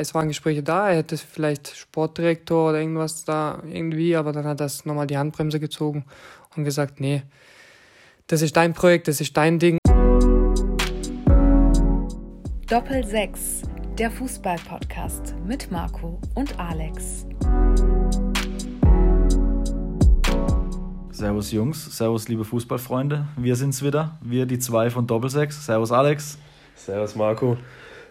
Es waren Gespräche da, er hätte vielleicht Sportdirektor oder irgendwas da irgendwie, aber dann hat er nochmal die Handbremse gezogen und gesagt, nee, das ist dein Projekt, das ist dein Ding. Doppel 6, der Fußball-Podcast mit Marco und Alex. Servus Jungs, Servus liebe Fußballfreunde. Wir sind's wieder, wir die zwei von Doppel 6. Servus Alex. Servus Marco.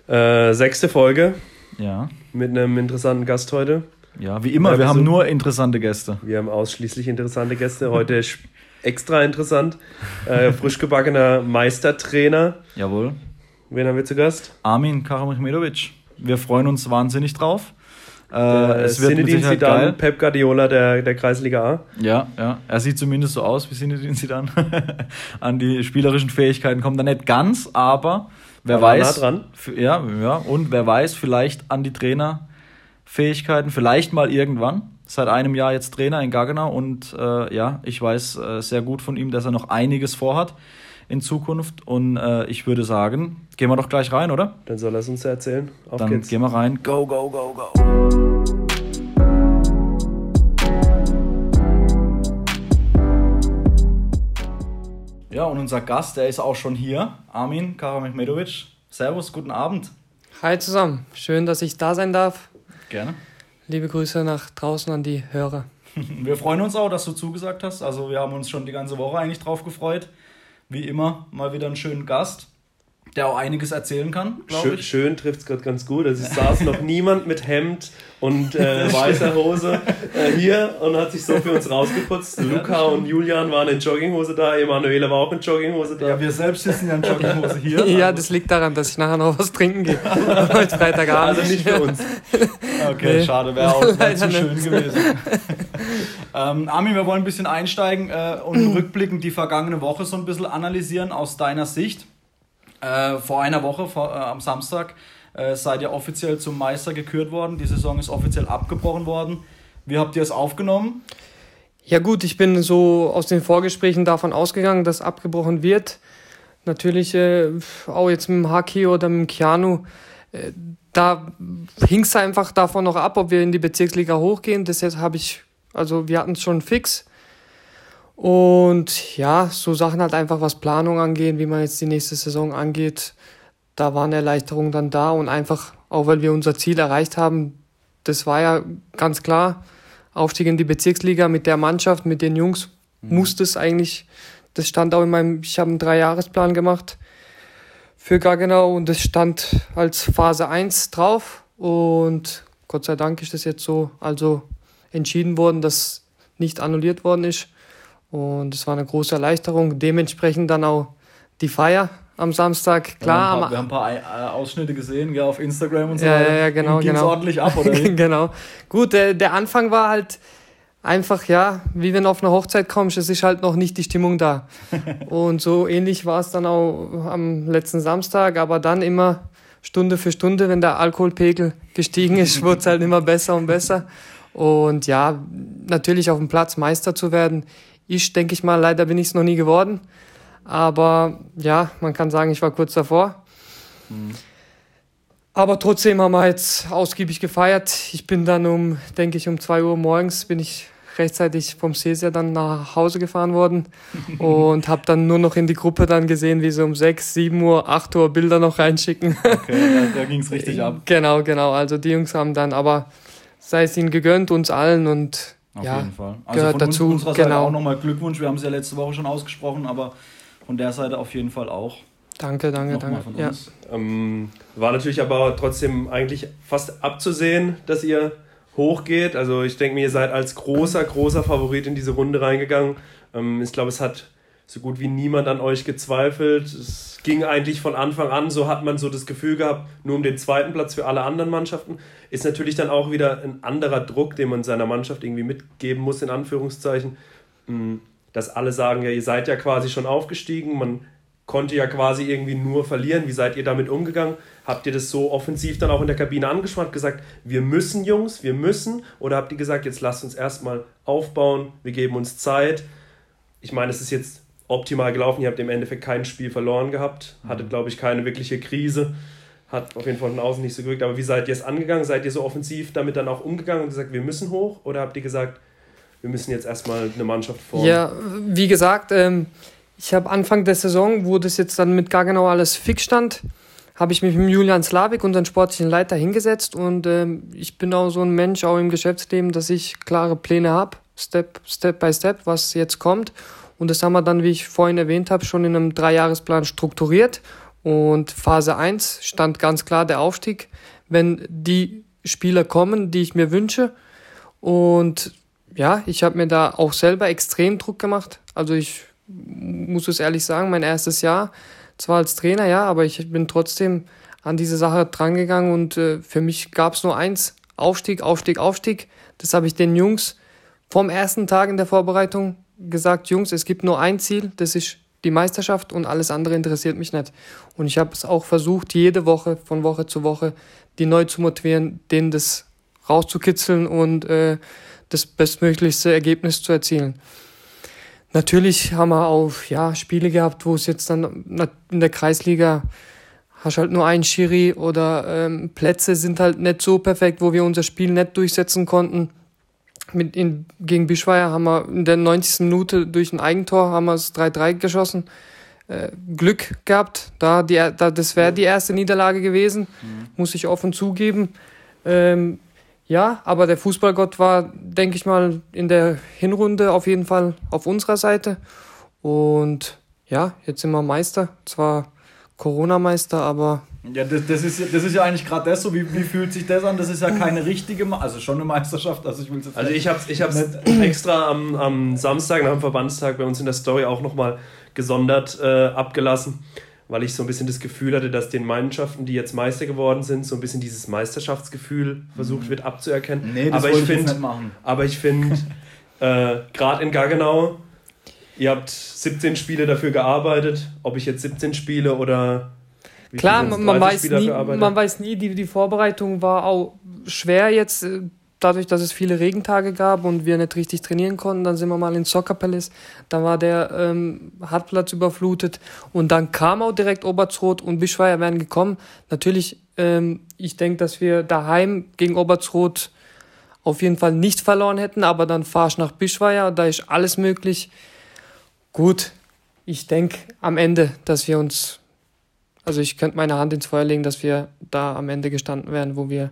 Äh, sechste Folge. Ja. Mit einem interessanten Gast heute. Ja, wie immer, wir haben nur interessante Gäste. Wir haben ausschließlich interessante Gäste. Heute ist extra interessant. Äh, frisch gebackener Meistertrainer. Jawohl. Wen haben wir zu Gast? Armin Karamachmedovic. Wir freuen uns wahnsinnig drauf. Äh, es wird Sinedin mit Zidane, geil. Pep Guardiola der, der Kreisliga A. Ja, ja. Er sieht zumindest so aus wie Sinedin Zidane. An die spielerischen Fähigkeiten kommt er nicht ganz, aber wer aber weiß. Nah dran. Ja, ja. Und wer weiß, vielleicht an die Trainerfähigkeiten, vielleicht mal irgendwann. Seit einem Jahr jetzt Trainer in Gaggenau und äh, ja, ich weiß äh, sehr gut von ihm, dass er noch einiges vorhat in Zukunft. Und äh, ich würde sagen, gehen wir doch gleich rein, oder? Dann soll er es uns erzählen. Auf Dann geht's. gehen wir rein. Go, go, go, go. Ja, und unser Gast, der ist auch schon hier, Armin Karamechmedovic. Servus, guten Abend. Hi zusammen, schön, dass ich da sein darf. Gerne. Liebe Grüße nach draußen an die Hörer. Wir freuen uns auch, dass du zugesagt hast. Also wir haben uns schon die ganze Woche eigentlich drauf gefreut wie immer mal wieder einen schönen Gast, der auch einiges erzählen kann, schön, ich. Schön trifft es gerade ganz gut. Also es saß noch niemand mit Hemd und äh, weißer Hose äh, hier und hat sich so für uns rausgeputzt. Luca und Julian waren in Jogginghose da, Emanuela war auch in Jogginghose da. Ja, wir selbst sitzen ja in Jogginghose hier. ja, das liegt daran, dass ich nachher noch was trinken gehe. Heute Freitagabend. Also nicht für uns. Okay, nee. schade, wäre auch wär zu schön gewesen. ähm, Armin, wir wollen ein bisschen einsteigen äh, und rückblickend die vergangene Woche so ein bisschen analysieren aus deiner Sicht. Äh, vor einer Woche, vor, äh, am Samstag, äh, seid ihr offiziell zum Meister gekürt worden. Die Saison ist offiziell abgebrochen worden. Wie habt ihr es aufgenommen? Ja gut, ich bin so aus den Vorgesprächen davon ausgegangen, dass abgebrochen wird. Natürlich äh, auch jetzt mit dem Haki oder mit dem Keanu. Äh, da hing es einfach davon noch ab, ob wir in die Bezirksliga hochgehen. Jetzt habe ich, also wir hatten es schon fix. Und ja, so Sachen halt einfach, was Planung angeht, wie man jetzt die nächste Saison angeht, da waren Erleichterungen dann da und einfach, auch weil wir unser Ziel erreicht haben, das war ja ganz klar, Aufstieg in die Bezirksliga mit der Mannschaft, mit den Jungs, mhm. musste es eigentlich, das stand auch in meinem, ich habe einen Dreijahresplan gemacht für Gaggenau und das stand als Phase 1 drauf und Gott sei Dank ist das jetzt so, also entschieden worden, dass nicht annulliert worden ist und es war eine große Erleichterung. Dementsprechend dann auch die Feier am Samstag. Klar, ja, wir, haben ein paar, haben ein paar Ausschnitte gesehen ja, auf Instagram und so. Ja, ja, genau. Ging genau. ordentlich ab, oder? genau. Gut, der, der Anfang war halt einfach, ja, wie wenn du auf eine Hochzeit kommst, es ist halt noch nicht die Stimmung da. und so ähnlich war es dann auch am letzten Samstag, aber dann immer Stunde für Stunde, wenn der Alkoholpegel gestiegen ist, wurde es halt immer besser und besser. Und ja, natürlich auf dem Platz Meister zu werden, ich denke ich mal, leider bin ich es noch nie geworden. Aber ja, man kann sagen, ich war kurz davor. Mhm. Aber trotzdem haben wir jetzt ausgiebig gefeiert. Ich bin dann um, denke ich, um 2 Uhr morgens bin ich rechtzeitig vom Seeser dann nach Hause gefahren worden und habe dann nur noch in die Gruppe dann gesehen, wie sie um 6, 7 Uhr, 8 Uhr Bilder noch reinschicken. Okay, da, da ging es richtig ab. Genau, genau. Also die Jungs haben dann, aber sei es ihnen gegönnt, uns allen und auf ja, jeden Fall. Also gehört von dazu. Uns, unserer Seite genau. auch nochmal Glückwunsch. Wir haben es ja letzte Woche schon ausgesprochen, aber von der Seite auf jeden Fall auch. Danke, danke, danke. Ja. Ähm, war natürlich aber trotzdem eigentlich fast abzusehen, dass ihr hochgeht. Also ich denke mir, ihr seid als großer, großer Favorit in diese Runde reingegangen. Ähm, ich glaube, es hat so gut wie niemand an euch gezweifelt. Es ging eigentlich von Anfang an, so hat man so das Gefühl gehabt, nur um den zweiten Platz für alle anderen Mannschaften. Ist natürlich dann auch wieder ein anderer Druck, den man seiner Mannschaft irgendwie mitgeben muss, in Anführungszeichen. Mm, dass alle sagen, ja, ihr seid ja quasi schon aufgestiegen, man konnte ja quasi irgendwie nur verlieren. Wie seid ihr damit umgegangen? Habt ihr das so offensiv dann auch in der Kabine angespannt, gesagt, wir müssen Jungs, wir müssen? Oder habt ihr gesagt, jetzt lasst uns erstmal aufbauen, wir geben uns Zeit? Ich meine, es ist jetzt optimal gelaufen. Ihr habt im Endeffekt kein Spiel verloren gehabt, hattet, mhm. glaube ich, keine wirkliche Krise. hat auf jeden Fall von außen nicht so gewirkt. Aber wie seid ihr es angegangen? Seid ihr so offensiv damit dann auch umgegangen und gesagt, wir müssen hoch? Oder habt ihr gesagt, wir müssen jetzt erstmal eine Mannschaft formen? Ja, wie gesagt, ähm, ich habe Anfang der Saison, wo das jetzt dann mit Gargenau alles fix stand, habe ich mich mit Julian Slavik, unseren sportlichen Leiter, hingesetzt und ähm, ich bin auch so ein Mensch, auch im Geschäftsleben, dass ich klare Pläne habe, Step, Step by Step, was jetzt kommt. Und das haben wir dann, wie ich vorhin erwähnt habe, schon in einem Dreijahresplan strukturiert. Und Phase 1 stand ganz klar der Aufstieg, wenn die Spieler kommen, die ich mir wünsche. Und ja, ich habe mir da auch selber extrem Druck gemacht. Also ich muss es ehrlich sagen, mein erstes Jahr zwar als Trainer, ja, aber ich bin trotzdem an diese Sache drangegangen und äh, für mich gab es nur eins, Aufstieg, Aufstieg, Aufstieg. Das habe ich den Jungs vom ersten Tag in der Vorbereitung gesagt, Jungs, es gibt nur ein Ziel, das ist die Meisterschaft und alles andere interessiert mich nicht. Und ich habe es auch versucht, jede Woche, von Woche zu Woche, die neu zu motivieren, denen das rauszukitzeln und äh, das bestmöglichste Ergebnis zu erzielen. Natürlich haben wir auch ja, Spiele gehabt, wo es jetzt dann in der Kreisliga hast halt nur einen Schiri oder ähm, Plätze sind halt nicht so perfekt, wo wir unser Spiel nicht durchsetzen konnten. Mit in, gegen Bischweier haben wir in der 90. Minute durch ein Eigentor haben wir es 3-3 geschossen. Äh, Glück gehabt, da, die, da das wäre die erste Niederlage gewesen, mhm. muss ich offen zugeben. Ähm, ja, aber der Fußballgott war, denke ich mal, in der Hinrunde auf jeden Fall auf unserer Seite. Und ja, jetzt sind wir Meister. Zwar Corona-Meister, aber. Ja, das, das, ist, das ist ja eigentlich gerade das so. Wie, wie fühlt sich das an? Das ist ja keine richtige, also schon eine Meisterschaft. Also ich, jetzt also ich habe ich hab's extra am, am Samstag nach dem Verbandstag bei uns in der Story auch nochmal gesondert äh, abgelassen weil ich so ein bisschen das Gefühl hatte, dass den Mannschaften, die jetzt Meister geworden sind, so ein bisschen dieses Meisterschaftsgefühl versucht mhm. wird abzuerkennen. Nee, das aber ich, ich find, nicht machen. Aber ich finde, äh, gerade in Gaggenau, ihr habt 17 Spiele dafür gearbeitet, ob ich jetzt 17 Spiele oder Klar, man, weiß, nie, man weiß nie, die, die Vorbereitung war auch schwer jetzt äh, dadurch, dass es viele Regentage gab und wir nicht richtig trainieren konnten, dann sind wir mal in Soccer Palace, dann war der ähm, Hartplatz überflutet und dann kam auch direkt Obertsroth und Bischweier wären gekommen. Natürlich, ähm, ich denke, dass wir daheim gegen Obertsroth auf jeden Fall nicht verloren hätten, aber dann fahrst nach Bischweier, da ist alles möglich. Gut, ich denke am Ende, dass wir uns, also ich könnte meine Hand ins Feuer legen, dass wir da am Ende gestanden wären, wo wir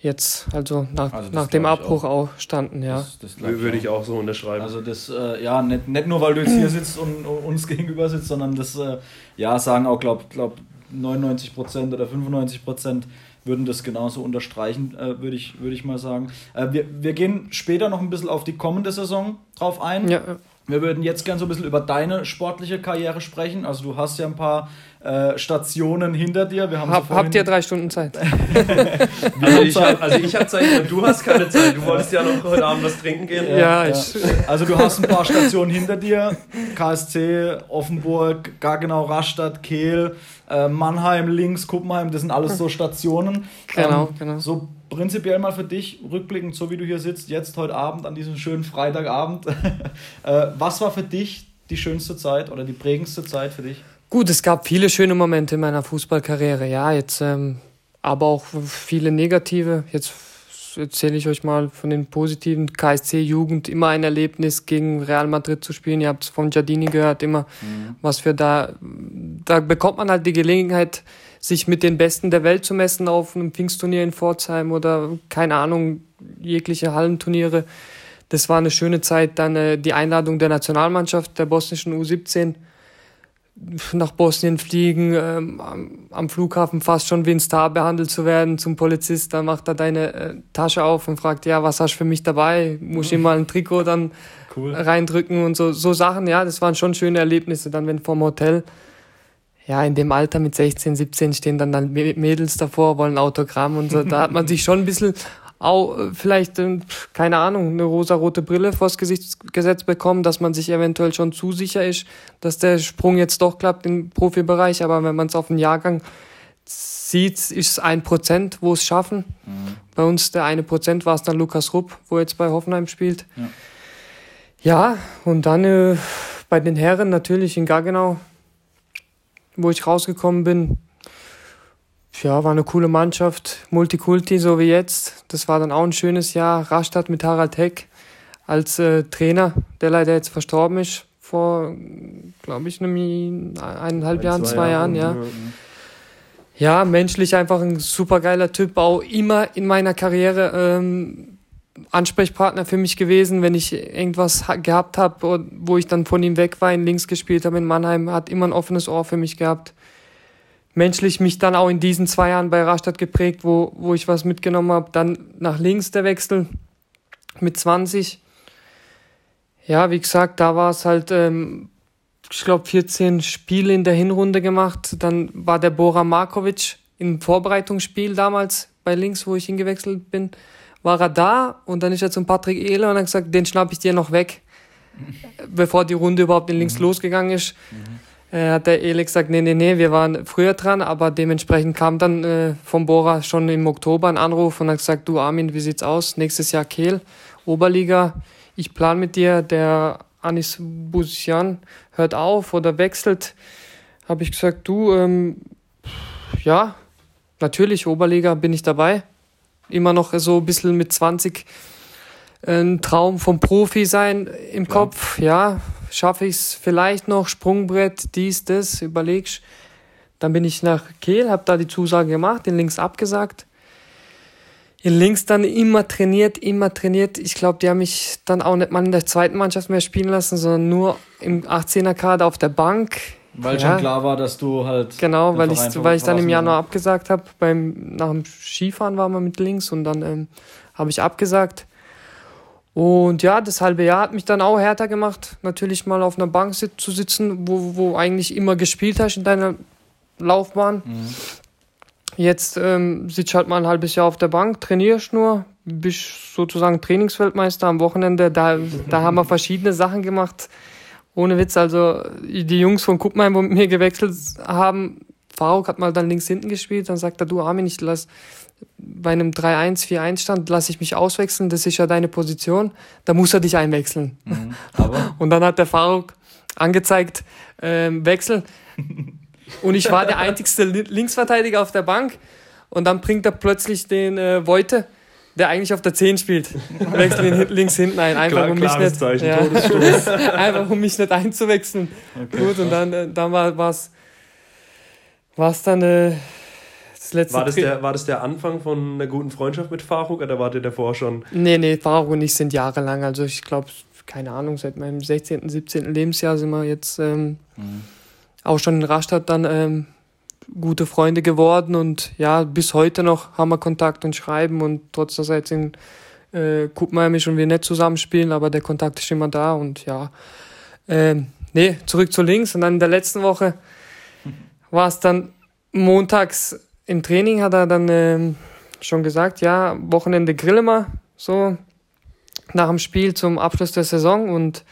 jetzt, also nach, also nach dem Abbruch auch. auch. standen, ja. Das, das Würde ich auch so unterschreiben. Also das, äh, ja, nicht, nicht nur, weil du jetzt hier sitzt und uns gegenüber sitzt, sondern das, äh, ja, sagen auch, glaub, glaub 99 Prozent oder 95 Prozent würden das genauso unterstreichen, äh, würde ich, würd ich mal sagen. Äh, wir, wir gehen später noch ein bisschen auf die kommende Saison drauf ein. Ja. Wir würden jetzt gerne so ein bisschen über deine sportliche Karriere sprechen. Also du hast ja ein paar äh, Stationen hinter dir. Wir haben Hab, so habt ihr drei Stunden Zeit? also ich habe also hab Zeit, du hast keine Zeit. Du wolltest ja noch heute Abend was trinken gehen. Ja, ja. Ich, also du hast ein paar Stationen hinter dir. KSC, Offenburg, Gargenau, Rastatt, Kehl, äh, Mannheim, Links, Kuppenheim. Das sind alles so Stationen. Genau, ähm, genau. So prinzipiell mal für dich, rückblickend, so wie du hier sitzt, jetzt heute Abend, an diesem schönen Freitagabend. äh, was war für dich die schönste Zeit oder die prägendste Zeit für dich? Gut, es gab viele schöne Momente in meiner Fußballkarriere, ja, jetzt, ähm, aber auch viele negative. Jetzt erzähle ich euch mal von den positiven. KSC-Jugend, immer ein Erlebnis, gegen Real Madrid zu spielen. Ihr habt es von Giardini gehört, immer mhm. was für da, da bekommt man halt die Gelegenheit, sich mit den Besten der Welt zu messen auf einem Pfingstturnier in Pforzheim oder keine Ahnung, jegliche Hallenturniere. Das war eine schöne Zeit. Dann äh, die Einladung der Nationalmannschaft der bosnischen U17 nach Bosnien fliegen, ähm, am, Flughafen fast schon wie ein Star behandelt zu werden zum Polizist, dann macht er deine äh, Tasche auf und fragt, ja, was hast du für mich dabei? Muss ich ihm mal ein Trikot dann cool. reindrücken und so, so Sachen, ja, das waren schon schöne Erlebnisse. Dann, wenn vom Hotel, ja, in dem Alter mit 16, 17 stehen dann, dann Mädels davor, wollen Autogramm und so, da hat man sich schon ein bisschen auch äh, vielleicht, äh, keine Ahnung, eine rosa-rote Brille vors Gesicht gesetzt bekommen, dass man sich eventuell schon zu sicher ist, dass der Sprung jetzt doch klappt im Profibereich. Aber wenn man es auf den Jahrgang sieht, ist es ein Prozent, wo es schaffen. Mhm. Bei uns der eine Prozent war es dann Lukas Rupp, wo jetzt bei Hoffenheim spielt. Ja, ja und dann äh, bei den Herren natürlich in Gaggenau, wo ich rausgekommen bin, ja, war eine coole Mannschaft, Multikulti, so wie jetzt. Das war dann auch ein schönes Jahr. Rastatt mit Harald Heck als äh, Trainer, der leider jetzt verstorben ist, vor, glaube ich, einem, eineinhalb Jahren, zwei, zwei Jahren, Jahren, ja. Ja, menschlich einfach ein super geiler Typ, auch immer in meiner Karriere ähm, Ansprechpartner für mich gewesen, wenn ich irgendwas gehabt habe, wo ich dann von ihm weg war, in links gespielt habe in Mannheim, hat immer ein offenes Ohr für mich gehabt menschlich mich dann auch in diesen zwei Jahren bei Rastatt geprägt, wo, wo ich was mitgenommen habe. Dann nach links der Wechsel mit 20. Ja, wie gesagt, da war es halt, ähm, ich glaube, 14 Spiele in der Hinrunde gemacht. Dann war der Bora Markovic im Vorbereitungsspiel damals bei links, wo ich hingewechselt bin, war er da und dann ist er zum Patrick Ehle und hat gesagt, den schnapp ich dir noch weg, bevor die Runde überhaupt in links mhm. losgegangen ist. Mhm äh, hat der Ele gesagt, nee, nee, nee, wir waren früher dran, aber dementsprechend kam dann äh, vom Bora schon im Oktober ein Anruf und hat gesagt, du Armin, wie sieht's aus? Nächstes Jahr Kehl, Oberliga, ich plan mit dir, der Anis Busian hört auf oder wechselt. Habe ich gesagt, du, ähm, ja, natürlich, Oberliga bin ich dabei. Immer noch so ein bisschen mit 20 ein Traum vom Profi sein im ja. Kopf. Ja, schaffe ich es vielleicht noch, Sprungbrett, dies, das, überlegst. Dann bin ich nach Kehl, habe da die Zusage gemacht, den Links abgesagt. In Links dann immer trainiert, immer trainiert. Ich glaube, die haben mich dann auch nicht mal in der zweiten Mannschaft mehr spielen lassen, sondern nur im 18er-Kader auf der Bank. Weil ja. schon klar war, dass du halt. Genau, weil ich, weil ich dann im Januar abgesagt habe. Nach dem Skifahren waren wir mit links und dann ähm, habe ich abgesagt. Und ja, das halbe Jahr hat mich dann auch härter gemacht, natürlich mal auf einer Bank sit zu sitzen, wo, wo eigentlich immer gespielt hast in deiner Laufbahn. Mhm. Jetzt ähm, sitzt halt mal ein halbes Jahr auf der Bank, trainierst nur, bist sozusagen Trainingsweltmeister am Wochenende. Da, da haben wir verschiedene Sachen gemacht. Ohne Witz, also die Jungs von Kuppmeier, wo mit mir gewechselt haben, Faruk hat mal dann links hinten gespielt, dann sagt er, du Armin, ich lass, bei einem 3-1, 4-1 stand, lasse ich mich auswechseln, das ist ja deine Position, da muss er dich einwechseln. Mhm, und dann hat der Faruk angezeigt, ähm, Wechsel. Und ich war der einzigste Linksverteidiger auf der Bank. Und dann bringt er plötzlich den äh, Voite, der eigentlich auf der 10 spielt. Wechsel ihn links hinten ein. Einfach, Klar, um, mich nicht, Zeichen, ja, einfach um mich nicht einzuwechseln. Okay, Gut, und dann, äh, dann war es dann. Äh, das letzte war, das der, war das der Anfang von einer guten Freundschaft mit Faruk oder war der davor schon? Nee, nee, Faruk und ich sind jahrelang. Also ich glaube, keine Ahnung, seit meinem 16., 17. Lebensjahr sind wir jetzt ähm, mhm. auch schon in Rastatt dann ähm, gute Freunde geworden und ja, bis heute noch haben wir Kontakt und schreiben und trotz dass er jetzt in äh, Kuppenheim schon wir nicht zusammenspielen, aber der Kontakt ist immer da und ja. Ähm, nee, zurück zu links und dann in der letzten Woche war es dann montags im Training hat er dann ähm, schon gesagt, ja, Wochenende grillen wir, so nach dem Spiel zum Abschluss der Saison. Und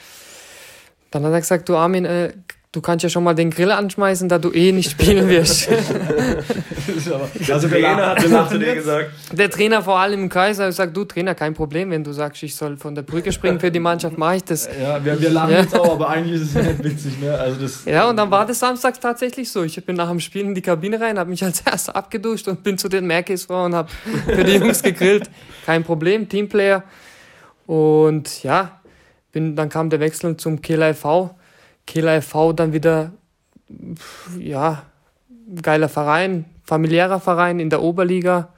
dann hat er gesagt, du Armin, äh, du kannst ja schon mal den Grill anschmeißen, da du eh nicht spielen wirst. also der Trainer hat das zu dir gesagt. Der Trainer vor allem im Kreis hat gesagt, du Trainer, kein Problem, wenn du sagst, ich soll von der Brücke springen für die Mannschaft, mache ich das. Ja, wir, wir lachen ja. jetzt auch, aber eigentlich ist es nicht witzig. Ne? Also das, ja, und dann war das samstags tatsächlich so. Ich bin nach dem Spiel in die Kabine rein, habe mich als erster abgeduscht und bin zu den Merkis vor und habe für die Jungs gegrillt. Kein Problem, Teamplayer. Und ja, bin, dann kam der Wechsel zum Killer e.V., Kehler FV dann wieder, ja, geiler Verein, familiärer Verein in der Oberliga.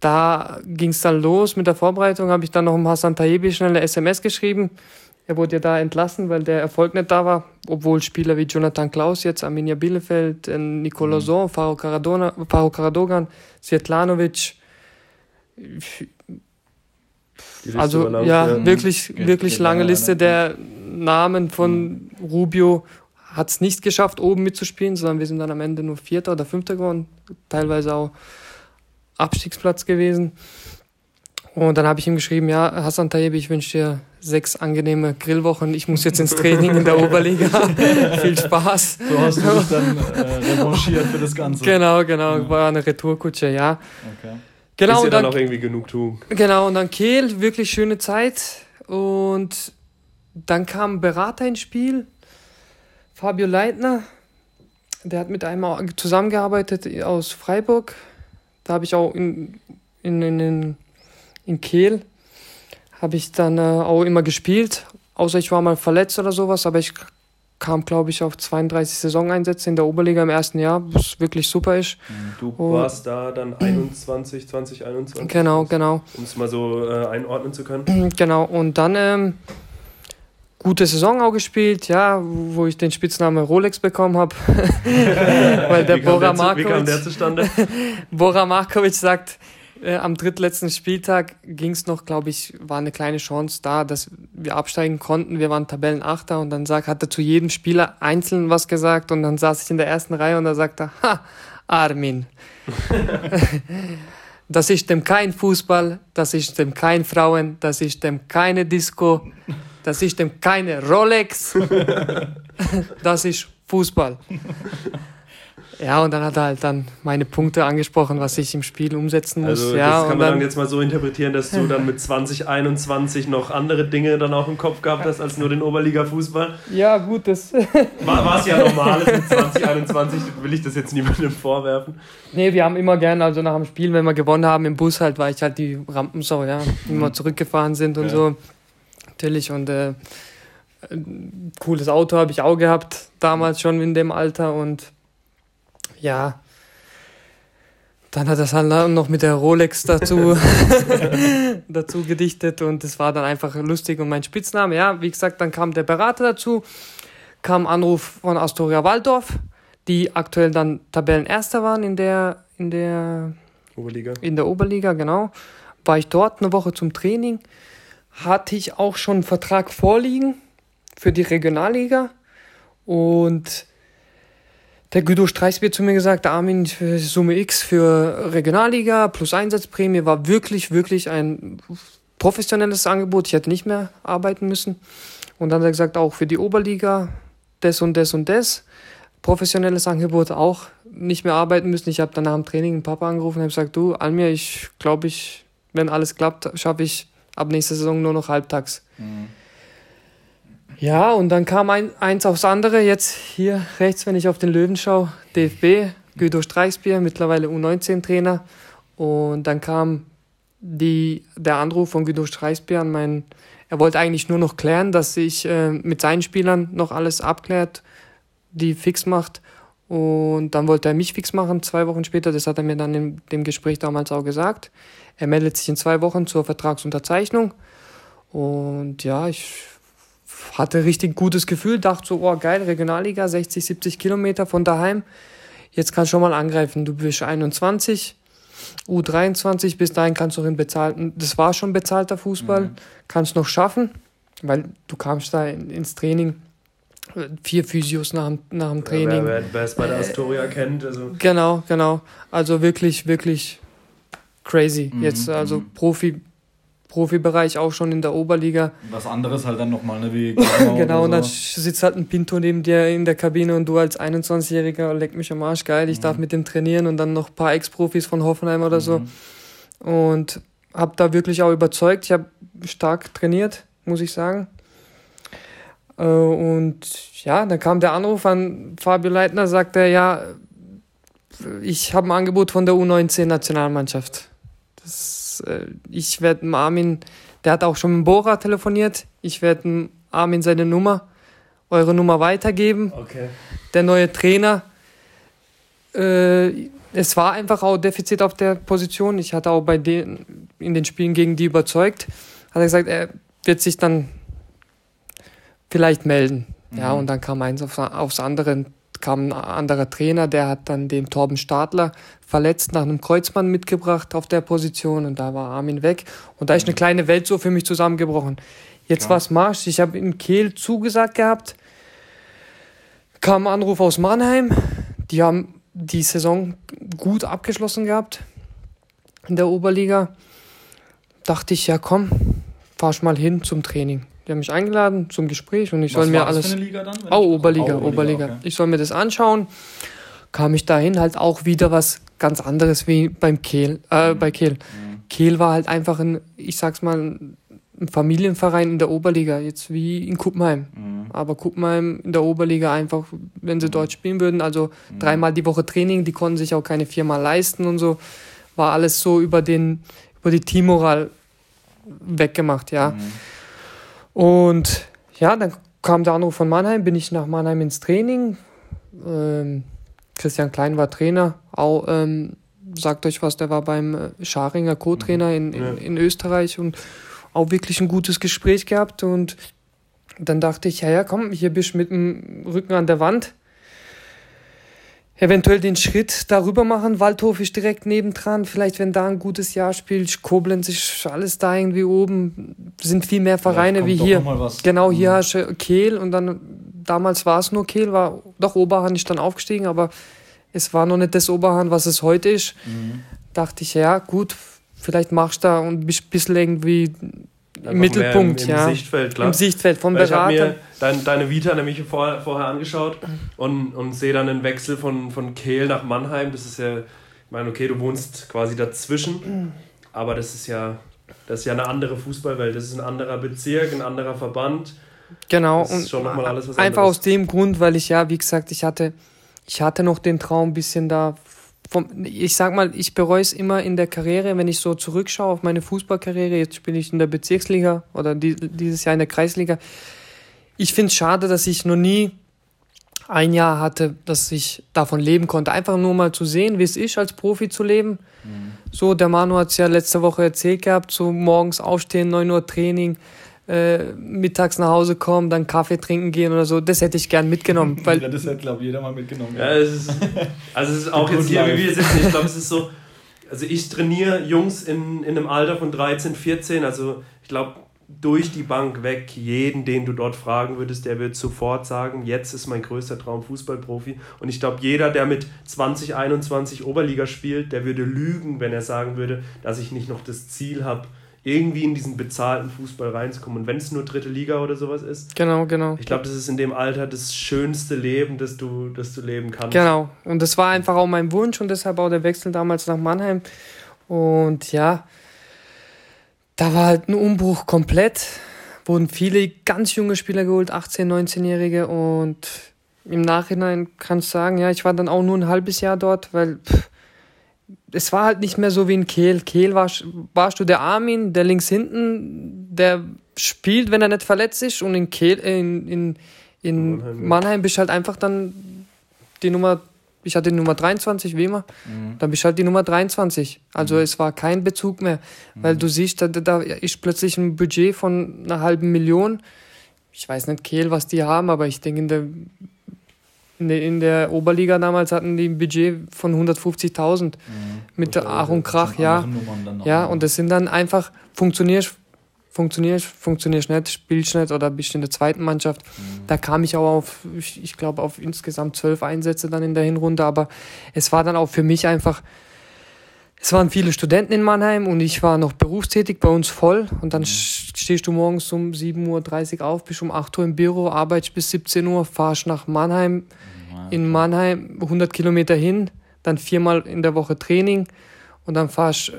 Da ging es dann los mit der Vorbereitung, habe ich dann noch im Hassan Tayebi schnell eine SMS geschrieben. Er wurde ja da entlassen, weil der Erfolg nicht da war, obwohl Spieler wie Jonathan Klaus jetzt, Arminia Bielefeld, mhm. Son, Faro, Caradona, Faro Svetlanovic, also ja, ja, wirklich, wirklich lange Liste der Namen von mhm. Rubio hat es nicht geschafft, oben mitzuspielen, sondern wir sind dann am Ende nur Vierter oder Fünfter geworden, teilweise auch Abstiegsplatz gewesen. Und dann habe ich ihm geschrieben, ja, Hassan Tayyip, ich wünsche dir sechs angenehme Grillwochen. Ich muss jetzt ins Training in der Oberliga. Viel Spaß. So hast du dich dann äh, revanchiert für das Ganze. Genau, genau. Ja. War eine Retourkutsche, ja. Okay. Genau, Ist ja dann, dann auch irgendwie genug tun. Genau, und dann Kehl, wirklich schöne Zeit. Und dann kam Berater ins Spiel, Fabio Leitner, der hat mit einem zusammengearbeitet aus Freiburg. Da habe ich auch in, in, in, in Kehl habe ich dann äh, auch immer gespielt. Außer ich war mal verletzt oder sowas, aber ich kam, glaube ich, auf 32 Saisoneinsätze in der Oberliga im ersten Jahr, was wirklich super ist. Du und warst da dann 21, 2021? Genau, genau. Um es mal so äh, einordnen zu können. Genau, und dann ähm, gute Saison auch gespielt, ja, wo ich den Spitznamen Rolex bekommen habe. Weil der Bora Markovic. Wie kam der zustande? Bora Markovic sagt, äh, am drittletzten Spieltag ging es noch, glaube ich, war eine kleine Chance da, dass wir absteigen konnten. Wir waren Tabellenachter und dann sagt, hat er zu jedem Spieler einzeln was gesagt und dann saß ich in der ersten Reihe und da sagt er, ha, Armin. das ist dem kein Fußball, das ist dem kein Frauen, das ist dem keine Disco, das ist dem keine Rolex, das ist Fußball. Ja, und dann hat er halt dann meine Punkte angesprochen, was ich im Spiel umsetzen muss. Also, ja, das kann man dann, jetzt mal so interpretieren, dass du dann mit 2021 noch andere Dinge dann auch im Kopf gehabt hast als nur den Oberliga-Fußball. Ja, gut, das. War es ja normal mit 2021, will ich das jetzt niemandem vorwerfen. Nee, wir haben immer gern, also nach dem Spiel, wenn wir gewonnen haben im Bus halt, war ich halt die Rampensau, ja, immer zurückgefahren sind und ja. so. Natürlich und äh, ein cooles Auto habe ich auch gehabt, damals schon in dem Alter und ja, dann hat er es halt noch mit der Rolex dazu, dazu gedichtet und es war dann einfach lustig und mein Spitzname. Ja, wie gesagt, dann kam der Berater dazu, kam Anruf von Astoria Waldorf, die aktuell dann Tabellenerster waren in der, in der Oberliga. In der Oberliga, genau. War ich dort eine Woche zum Training, hatte ich auch schon einen Vertrag vorliegen für die Regionalliga und der Guido Streichsbier zu mir gesagt, Armin, Summe X für Regionalliga plus Einsatzprämie war wirklich, wirklich ein professionelles Angebot. Ich hätte nicht mehr arbeiten müssen. Und dann hat er gesagt, auch für die Oberliga das und das und das. Professionelles Angebot auch nicht mehr arbeiten müssen. Ich habe dann nach dem Training einen Papa angerufen und habe gesagt, du, Almir, ich glaube, ich, wenn alles klappt, schaffe ich ab nächster Saison nur noch halbtags. Mhm. Ja, und dann kam ein, eins aufs andere. Jetzt hier rechts, wenn ich auf den Löwen schaue, DFB, Guido Streichsbier, mittlerweile U19-Trainer. Und dann kam die, der Anruf von Guido Streichsbier an meinen. Er wollte eigentlich nur noch klären, dass sich äh, mit seinen Spielern noch alles abklärt, die fix macht. Und dann wollte er mich fix machen, zwei Wochen später. Das hat er mir dann in dem Gespräch damals auch gesagt. Er meldet sich in zwei Wochen zur Vertragsunterzeichnung. Und ja, ich hatte richtig gutes Gefühl, dachte so, oh geil, Regionalliga, 60, 70 Kilometer von daheim. Jetzt kannst du schon mal angreifen. Du bist 21, U23, bis dahin kannst du noch in bezahlten, das war schon bezahlter Fußball, mhm. kannst noch schaffen, weil du kamst da ins Training, vier Physios nach, nach dem Training. Ja, wer, wer es bei der Astoria äh, kennt. Also. Genau, genau. Also wirklich, wirklich crazy. Mhm. Jetzt also mhm. Profi Profibereich auch schon in der Oberliga. Was anderes halt dann nochmal, ne? Wie genau, und dann sitzt halt ein Pinto neben dir in der Kabine und du als 21-Jähriger leck mich am Arsch, geil, ich mhm. darf mit dem trainieren und dann noch ein paar Ex-Profis von Hoffenheim oder so. Mhm. Und habe da wirklich auch überzeugt. Ich habe stark trainiert, muss ich sagen. Äh, und ja, dann kam der Anruf an Fabio Leitner, sagte er, ja, ich habe ein Angebot von der U19-Nationalmannschaft. Das äh, ich werde Armin, der hat auch schon mit Bora telefoniert, ich werde Armin seine Nummer, eure Nummer weitergeben. Okay. Der neue Trainer, äh, es war einfach auch Defizit auf der Position. Ich hatte auch bei den, in den Spielen gegen die überzeugt. Hat er gesagt, er wird sich dann vielleicht melden. Mhm. Ja, und dann kam eins aufs, aufs andere kam ein anderer Trainer, der hat dann den Torben Stadler verletzt nach einem Kreuzmann mitgebracht auf der Position und da war Armin weg. Und da ist eine mhm. kleine Welt so für mich zusammengebrochen. Jetzt ja. war es Marsch, ich habe in Kehl zugesagt gehabt, kam ein Anruf aus Mannheim, die haben die Saison gut abgeschlossen gehabt in der Oberliga. Dachte ich, ja komm, fahr ich mal hin zum Training. Die haben mich eingeladen zum Gespräch und ich Was soll mir alles. Dann, oh, Oberliga, Oberliga. Oberliga. Okay. Ich soll mir das anschauen. Kam ich dahin halt auch wieder was ganz anderes wie beim Kehl, äh, mhm. bei Kehl. Mhm. Kehl war halt einfach ein, ich sag's mal, ein Familienverein in der Oberliga, jetzt wie in Kuppenheim. Mhm. Aber Kuppenheim in der Oberliga einfach, wenn sie dort spielen würden, also mhm. dreimal die Woche Training, die konnten sich auch keine viermal leisten und so, war alles so über den, über die Teammoral weggemacht, ja. Mhm. Und ja, dann kam der Anruf von Mannheim, bin ich nach Mannheim ins Training. Ähm, Christian Klein war Trainer, auch ähm, sagt euch was, der war beim äh, Scharinger Co-Trainer in, in, ja. in Österreich und auch wirklich ein gutes Gespräch gehabt und dann dachte ich, ja, ja, komm, hier bist du mit dem Rücken an der Wand. Eventuell den Schritt darüber machen. Waldhof ist direkt nebendran. Vielleicht, wenn da ein gutes Jahr spielt, Koblenz ist alles da irgendwie oben. Sind viel mehr Vereine ja, wie hier. Genau, hier mhm. hast du Kehl und dann, damals war es nur Kehl, war doch Oberhahn ist dann aufgestiegen, aber es war noch nicht das Oberhahn, was es heute ist. Mhm. Dachte ich, ja, gut, vielleicht machst du da und bist ein bisschen irgendwie Mittelpunkt, im, im ja. Sichtfeld, klar. Im Sichtfeld vom Weil Berater. Ich habe mir dein, deine Vita nämlich vor, vorher angeschaut und, und sehe dann einen Wechsel von, von Kehl nach Mannheim. Das ist ja, ich meine, okay, du wohnst quasi dazwischen, aber das ist ja, das ist ja eine andere Fußballwelt. Das ist ein anderer Bezirk, ein anderer Verband. Genau, das ist schon nochmal alles was einfach aus dem Grund, weil ich ja, wie gesagt, ich hatte, ich hatte noch den Traum, ein bisschen da vom, ich sag mal, ich bereue es immer in der Karriere, wenn ich so zurückschaue auf meine Fußballkarriere. Jetzt spiele ich in der Bezirksliga oder die, dieses Jahr in der Kreisliga. Ich finde es schade, dass ich noch nie ein Jahr hatte, dass ich davon leben konnte. Einfach nur mal zu sehen, wie es ist, als Profi zu leben. Mhm. So, der Manu hat es ja letzte Woche erzählt gehabt, so morgens aufstehen, 9 Uhr Training, äh, mittags nach Hause kommen, dann Kaffee trinken gehen oder so, das hätte ich gern mitgenommen. Weil ja, das hätte, glaube ich, jeder mal mitgenommen. Ja, es ist, also es ist auch jetzt hier, wie wir sitzen, ich glaube, es ist so, also ich trainiere Jungs in, in einem Alter von 13, 14, also ich glaube, durch die Bank weg, jeden, den du dort fragen würdest, der wird sofort sagen, jetzt ist mein größter Traum Fußballprofi. Und ich glaube, jeder, der mit 20, 21 Oberliga spielt, der würde lügen, wenn er sagen würde, dass ich nicht noch das Ziel habe, irgendwie in diesen bezahlten Fußball reinzukommen. Und wenn es nur dritte Liga oder sowas ist. Genau, genau. Ich glaube, das ist in dem Alter das schönste Leben, das du, das du leben kannst. Genau. Und das war einfach auch mein Wunsch und deshalb auch der Wechsel damals nach Mannheim. Und ja, da war halt ein Umbruch komplett. Wurden viele ganz junge Spieler geholt, 18-, 19-Jährige. Und im Nachhinein kann ich sagen, ja, ich war dann auch nur ein halbes Jahr dort, weil. Pff, es war halt nicht mehr so wie in Kehl. Kehl war, warst du der Armin, der links hinten, der spielt, wenn er nicht verletzt ist. Und in Kehl, in, in, in Mannheim, Mannheim bist halt einfach dann die Nummer, ich hatte die Nummer 23, wie immer, mhm. dann bist halt die Nummer 23. Also mhm. es war kein Bezug mehr, weil mhm. du siehst, da, da ist plötzlich ein Budget von einer halben Million. Ich weiß nicht, Kehl, was die haben, aber ich denke, in der in der, in der Oberliga damals hatten die ein Budget von 150.000 mhm. mit Ach und Krach, ja. Ja, und das sind dann einfach, funktionierst, funktionierst, funktionierst nicht, spielst nicht oder bist in der zweiten Mannschaft. Mhm. Da kam ich auch auf, ich, ich glaube, auf insgesamt zwölf Einsätze dann in der Hinrunde, aber es war dann auch für mich einfach, es waren viele Studenten in Mannheim und ich war noch berufstätig, bei uns voll. Und dann mhm. stehst du morgens um 7.30 Uhr auf, bist um 8 Uhr im Büro, arbeitest bis 17 Uhr, fahrst nach Mannheim, mhm. in Mannheim 100 Kilometer hin, dann viermal in der Woche Training und dann fahrst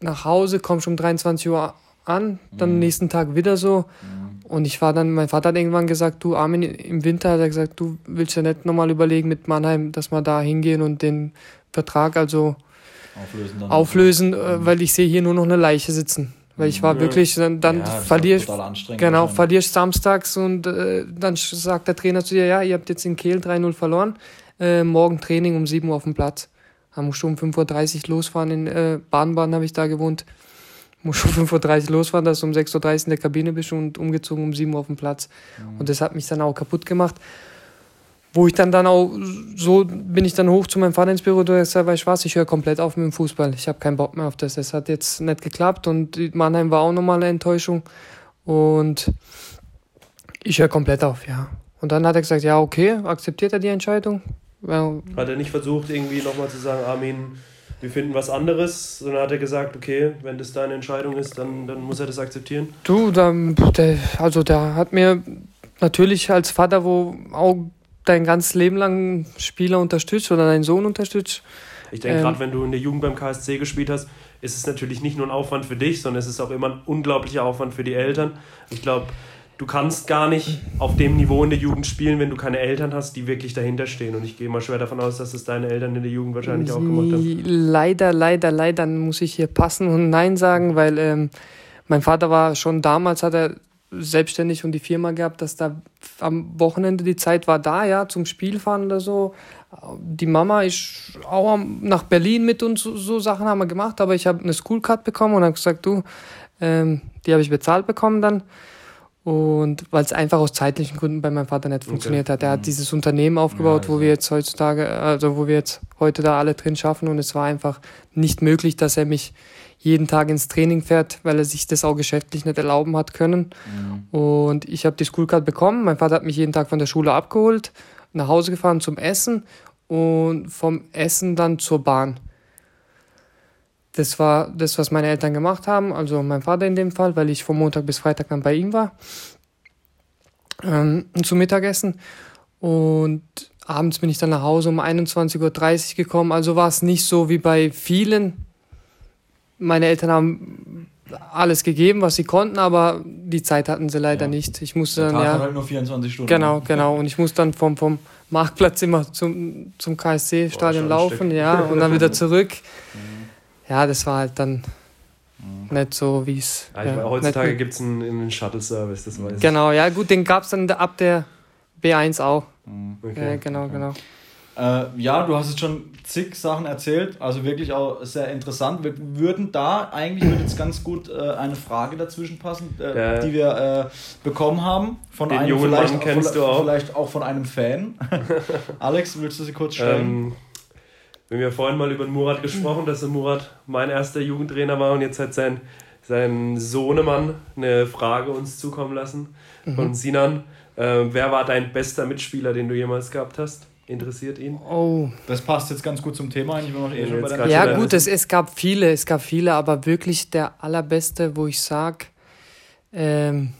nach Hause, kommst um 23 Uhr an, dann mhm. nächsten Tag wieder so. Mhm. Und ich war dann, mein Vater hat irgendwann gesagt, du Armin, im Winter hat er gesagt, du willst ja nicht nochmal überlegen mit Mannheim, dass wir da hingehen und den Vertrag also auflösen, auflösen äh, weil ich sehe hier nur noch eine Leiche sitzen. Weil ich war ja. wirklich, dann, dann ja, verlierst, genau, verlierst samstags und äh, dann sagt der Trainer zu dir, ja, ihr habt jetzt in Kehl 3-0 verloren, äh, morgen Training um 7 Uhr auf dem Platz. Da musst du um 5.30 Uhr losfahren, in äh, Baden-Baden habe ich da gewohnt. Musst um 5.30 Uhr losfahren, dass du um 6.30 Uhr in der Kabine bist und umgezogen um 7 Uhr auf dem Platz. Mhm. Und das hat mich dann auch kaputt gemacht wo ich dann dann auch, so bin ich dann hoch zu meinem Vater ins Büro, du hast gesagt, weißt du was, ich höre komplett auf mit dem Fußball. Ich habe keinen Bock mehr auf das. Es hat jetzt nicht geklappt und Mannheim war auch nochmal eine Enttäuschung. Und ich höre komplett auf, ja. Und dann hat er gesagt, ja, okay, akzeptiert er die Entscheidung. Hat er nicht versucht, irgendwie nochmal zu sagen, Armin, wir finden was anderes, sondern hat er gesagt, okay, wenn das deine Entscheidung ist, dann, dann muss er das akzeptieren? Du, der, also der hat mir natürlich als Vater, wo auch dein ganzes Leben lang Spieler unterstützt oder deinen Sohn unterstützt. Ich denke, ähm, gerade wenn du in der Jugend beim KSC gespielt hast, ist es natürlich nicht nur ein Aufwand für dich, sondern es ist auch immer ein unglaublicher Aufwand für die Eltern. Ich glaube, du kannst gar nicht auf dem Niveau in der Jugend spielen, wenn du keine Eltern hast, die wirklich dahinter stehen. Und ich gehe mal schwer davon aus, dass es deine Eltern in der Jugend wahrscheinlich auch gemacht haben. Leider, leider, leider muss ich hier passen und Nein sagen, weil ähm, mein Vater war schon damals, hat er selbstständig und die Firma gehabt, dass da am Wochenende die Zeit war da, ja, zum Spielfahren oder so. Die Mama ist auch nach Berlin mit und so, so Sachen haben wir gemacht, aber ich habe eine Schoolcard bekommen und habe gesagt, du, ähm, die habe ich bezahlt bekommen dann. Und weil es einfach aus zeitlichen Gründen bei meinem Vater nicht funktioniert okay. hat. Er hat mhm. dieses Unternehmen aufgebaut, ja, also. wo wir jetzt heutzutage, also wo wir jetzt heute da alle drin schaffen und es war einfach nicht möglich, dass er mich jeden Tag ins Training fährt, weil er sich das auch geschäftlich nicht erlauben hat können. Mhm. Und ich habe die Schoolcard bekommen. Mein Vater hat mich jeden Tag von der Schule abgeholt, nach Hause gefahren zum Essen und vom Essen dann zur Bahn. Das war das, was meine Eltern gemacht haben, also mein Vater in dem Fall, weil ich von Montag bis Freitag dann bei ihm war ähm, zum Mittagessen. Und abends bin ich dann nach Hause um 21.30 Uhr gekommen. Also war es nicht so wie bei vielen. Meine Eltern haben alles gegeben, was sie konnten, aber die Zeit hatten sie leider ja. nicht. Ich musste Der dann Tag ja halt nur 24 Stunden. Genau, genau. Und ich muss dann vom, vom Marktplatz immer zum, zum KSC-Stadion laufen, ja, und dann wieder zurück. Mhm ja, das war halt dann mhm. nicht so, wie es. Ja, ja, heutzutage gibt es einen, einen Shuttle-Service, das weiß Genau, ja, gut, den gab es dann ab der B1 auch. Mhm. Okay. Ja, genau, okay. genau. Äh, ja, du hast jetzt schon zig Sachen erzählt, also wirklich auch sehr interessant. Wir würden da eigentlich würde jetzt ganz gut äh, eine Frage dazwischen passen, äh, die wir äh, bekommen haben von Den einem jungen vielleicht, Mann kennst du auch. vielleicht auch von einem Fan. Alex, willst du sie kurz stellen? Ähm, wir haben ja vorhin mal über den Murat gesprochen, dass der Murat mein erster Jugendtrainer war und jetzt hat sein, sein Sohnemann eine Frage uns zukommen lassen von mhm. Sinan. Äh, wer war dein bester Mitspieler, den du jemals gehabt hast? Interessiert ihn? Oh. Das passt jetzt ganz gut zum Thema eigentlich. Wenn eh schon bei ja, gut, es, es gab viele, es gab viele, aber wirklich der allerbeste, wo ich sage, ähm,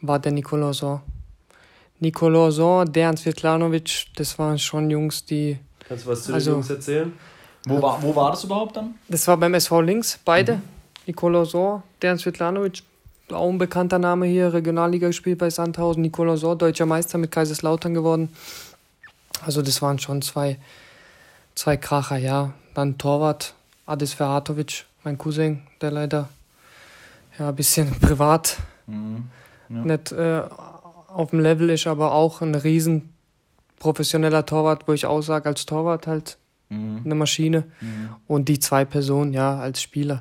war der Nicola Sor. Nicola Sor, Dejan Svetlanovic, das waren schon Jungs, die Kannst du was zu also, den Jungs erzählen? Wo war, wo war das überhaupt dann? Das war beim SV Links, beide. Mhm. Nikola Sor, Dejan Svetlanovic, auch ein bekannter Name hier, Regionalliga gespielt bei Sandhausen. Nikola Sor, deutscher Meister mit Kaiserslautern geworden. Also das waren schon zwei, zwei Kracher, ja. Dann Torwart, Adis Ferhatovic, mein Cousin, der leider ja, ein bisschen privat mhm. ja. nicht äh, auf dem Level ist, aber auch ein riesen professioneller Torwart, wo ich auch sage, als Torwart halt mhm. eine Maschine. Mhm. Und die zwei Personen, ja, als Spieler.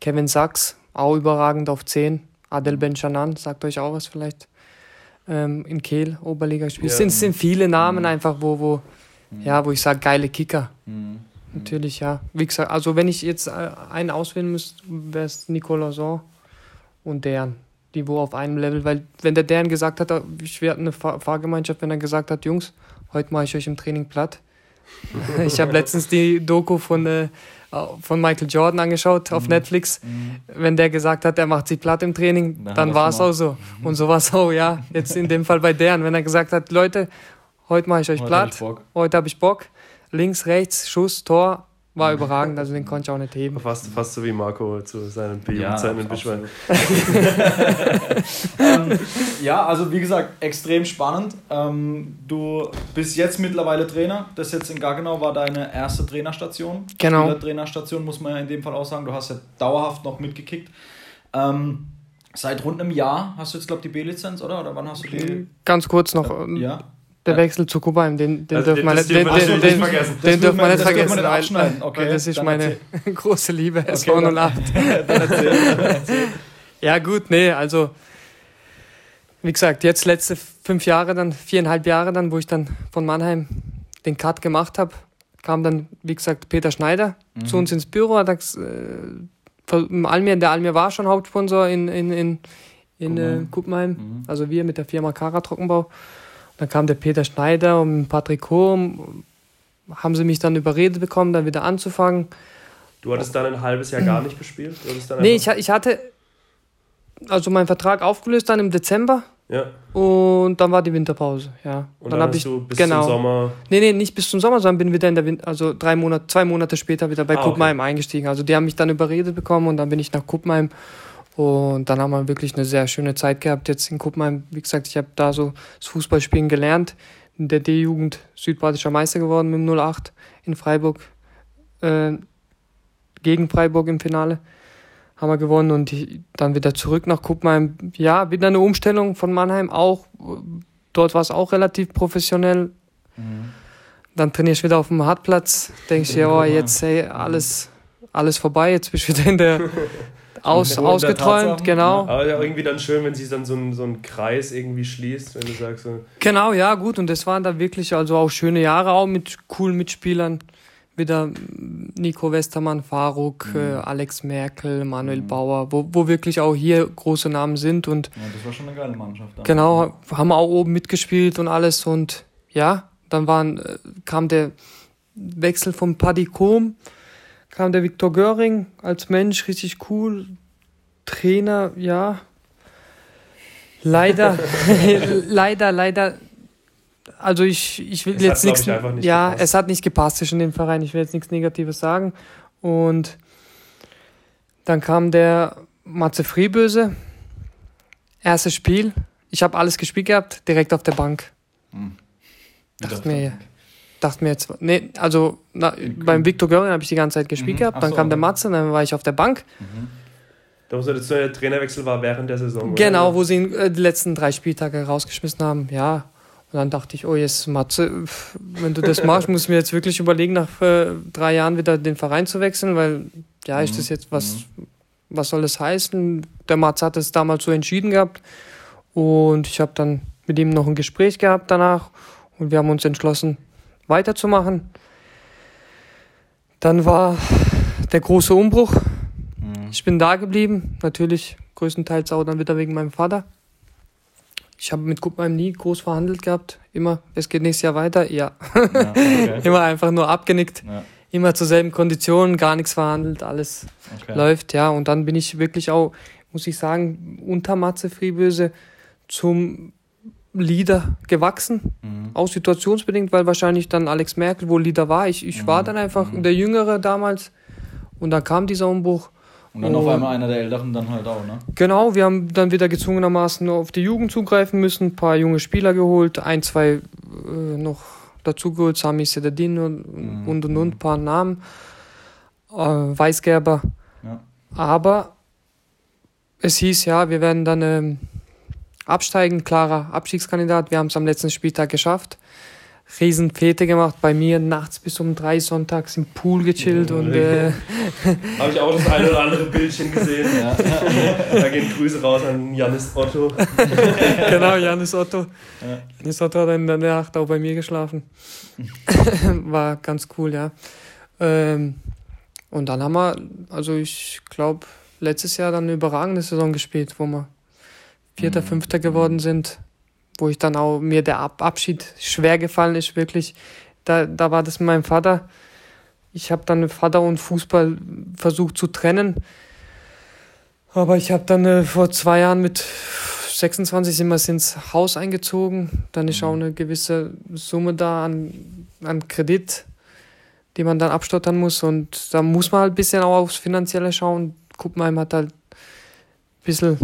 Kevin Sachs, auch überragend auf 10. Adel Benchanan, sagt euch auch was vielleicht. Ähm, in Kehl, Oberliga spielt. Ja. Es sind, sind viele Namen mhm. einfach, wo, wo, mhm. ja, wo ich sage, geile Kicker. Mhm. Natürlich, ja. Wie gesagt, also wenn ich jetzt äh, einen auswählen müsste, wäre es Nicolas und deren die wo auf einem Level, weil wenn der deren gesagt hat, ich werde eine Fahrgemeinschaft, wenn er gesagt hat, Jungs, heute mache ich euch im Training platt. ich habe letztens die Doku von, äh, von Michael Jordan angeschaut auf mhm. Netflix. Mhm. Wenn der gesagt hat, er macht sie platt im Training, dann, dann war es auch so. Mhm. Und so war es auch, ja. Jetzt in dem Fall bei deren, wenn er gesagt hat, Leute, heute mache ich euch heute platt, hab ich heute habe ich Bock, links, rechts, Schuss, Tor, war überragend, also den konnte ich auch nicht heben. Fast, fast so wie Marco zu seinen ja, Beschwerden. ähm, ja, also wie gesagt, extrem spannend. Ähm, du bist jetzt mittlerweile Trainer. Das jetzt in Gaggenau war deine erste Trainerstation. Genau. Trainerstation muss man ja in dem Fall auch sagen. Du hast ja dauerhaft noch mitgekickt. Ähm, seit rund einem Jahr hast du jetzt, glaube ich, die B-Lizenz, oder? Oder wann hast du die? Ganz kurz noch. Ja. Der Wechsel zu Kuba, den, den also dürfen wir nicht, den, den, den, vergessen. Den dürfen wir nicht vergessen. Nicht abschneiden. Okay, das ist meine erzähl. große Liebe, okay, SV 08. Dann erzähl, dann erzähl. Ja, gut, nee, also wie gesagt, jetzt letzte fünf Jahre, dann viereinhalb Jahre dann, wo ich dann von Mannheim den Cut gemacht habe, kam dann, wie gesagt, Peter Schneider mhm. zu uns ins Büro. Hat, äh, Almir, der Almir war schon Hauptsponsor in, in, in, in Kuppenheim. Äh, Kuppenheim. Mhm. Also wir mit der Firma Kara Trockenbau. Dann kam der Peter Schneider und Patrick Hohm, haben sie mich dann überredet bekommen, dann wieder anzufangen. Du hattest dann ein halbes Jahr gar nicht gespielt? nee, ich, ich hatte also meinen Vertrag aufgelöst dann im Dezember Ja. Und dann war die Winterpause, ja. Und dann, dann habe ich bis genau, zum Sommer. Nee, nee, nicht bis zum Sommer, sondern bin wieder in der Winter, also drei Monate, zwei Monate später wieder bei ah, Kuppenheim okay. eingestiegen. Also die haben mich dann überredet bekommen und dann bin ich nach Kuppenheim und dann haben wir wirklich eine sehr schöne Zeit gehabt jetzt in Kuppenheim. Wie gesagt, ich habe da so das Fußballspielen gelernt. In der D-Jugend südbadischer Meister geworden mit dem 08 in Freiburg. Äh, gegen Freiburg im Finale haben wir gewonnen und die, dann wieder zurück nach Kuppenheim. Ja, wieder eine Umstellung von Mannheim auch. Dort war es auch relativ professionell. Mhm. Dann trainierst du wieder auf dem Hartplatz, denkst dir, oh, jetzt hey, alles, alles vorbei, jetzt bist du wieder in der aus, ausgeträumt, genau. Aber ja, irgendwie dann schön, wenn sich dann so ein, so ein Kreis irgendwie schließt, wenn du sagst so. Genau, ja, gut. Und das waren da wirklich also auch schöne Jahre auch mit coolen Mitspielern wieder Nico Westermann, Faruk, mhm. äh, Alex Merkel, Manuel mhm. Bauer, wo, wo wirklich auch hier große Namen sind. Und ja, das war schon eine geile Mannschaft. Damals. Genau, haben auch oben mitgespielt und alles. Und ja, dann waren, äh, kam der Wechsel von Paddy Kom, kam der Viktor Göring als Mensch, richtig cool. Trainer, ja. Leider, leider, leider also ich, ich will es jetzt nichts. Nicht ja, gepasst. es hat nicht gepasst zwischen dem Verein. Ich will jetzt nichts Negatives sagen. Und dann kam der Matze Frieböse. Erstes Spiel. Ich habe alles gespielt gehabt, direkt auf der Bank. Hm. Dachte mir, dachte mir jetzt, nee, also na, beim Viktor Göring habe ich die ganze Zeit gespielt mhm. gehabt. Dann so, kam der Matze, dann war ich auf der Bank. Mhm. Da muss der Trainerwechsel war während der Saison. Genau, oder? wo sie ihn, äh, die letzten drei Spieltage rausgeschmissen haben. Ja, und dann dachte ich, oh jetzt Matze, wenn du das machst, muss ich mir jetzt wirklich überlegen, nach äh, drei Jahren wieder den Verein zu wechseln, weil ja, ist das mhm. jetzt was, mhm. was soll das heißen? Der Matze hat es damals so entschieden gehabt und ich habe dann mit ihm noch ein Gespräch gehabt danach und wir haben uns entschlossen, weiterzumachen. Dann war der große Umbruch. Mhm. Ich bin da geblieben, natürlich größtenteils auch dann wieder wegen meinem Vater. Ich habe mit Kuppenheim nie groß verhandelt gehabt. Immer, es geht nächstes Jahr weiter. Ja. ja okay. Immer einfach nur abgenickt. Ja. Immer zur selben Kondition, gar nichts verhandelt, alles okay. läuft. Ja, und dann bin ich wirklich auch, muss ich sagen, unter Matze Frieböse zum Leader gewachsen. Mhm. Auch situationsbedingt, weil wahrscheinlich dann Alex Merkel wohl Leader war. Ich, ich mhm. war dann einfach mhm. der Jüngere damals. Und dann kam dieser Umbruch. Und dann und, auf einmal einer der Älteren dann halt auch, ne? Genau, wir haben dann wieder gezwungenermaßen auf die Jugend zugreifen müssen, ein paar junge Spieler geholt, ein, zwei äh, noch dazugeholt, Sami Sedadin und, mhm. und und und, ein paar Namen, äh, Weißgerber. Ja. Aber es hieß ja, wir werden dann ähm, absteigen, klarer Abstiegskandidat. Wir haben es am letzten Spieltag geschafft. Riesenfete gemacht bei mir, nachts bis um drei sonntags im Pool gechillt. Ja, und äh, Habe ich auch das eine oder andere Bildchen gesehen. Ja. da gehen Grüße raus an Janis Otto. genau, Janis Otto. Ja. Janis Otto hat in der Nacht auch bei mir geschlafen. War ganz cool, ja. Ähm, und dann haben wir, also ich glaube, letztes Jahr dann eine überragende Saison gespielt, wo wir Vierter, mhm. Fünfter geworden sind wo ich dann auch mir der Ab Abschied schwer gefallen ist, wirklich. Da, da war das mit meinem Vater. Ich habe dann Vater und Fußball versucht zu trennen. Aber ich habe dann äh, vor zwei Jahren mit 26 sind wir ins Haus eingezogen. Dann ist auch eine gewisse Summe da an, an Kredit, die man dann abstottern muss. Und da muss man halt ein bisschen auch aufs Finanzielle schauen. Kuppenheim hat halt ein bisschen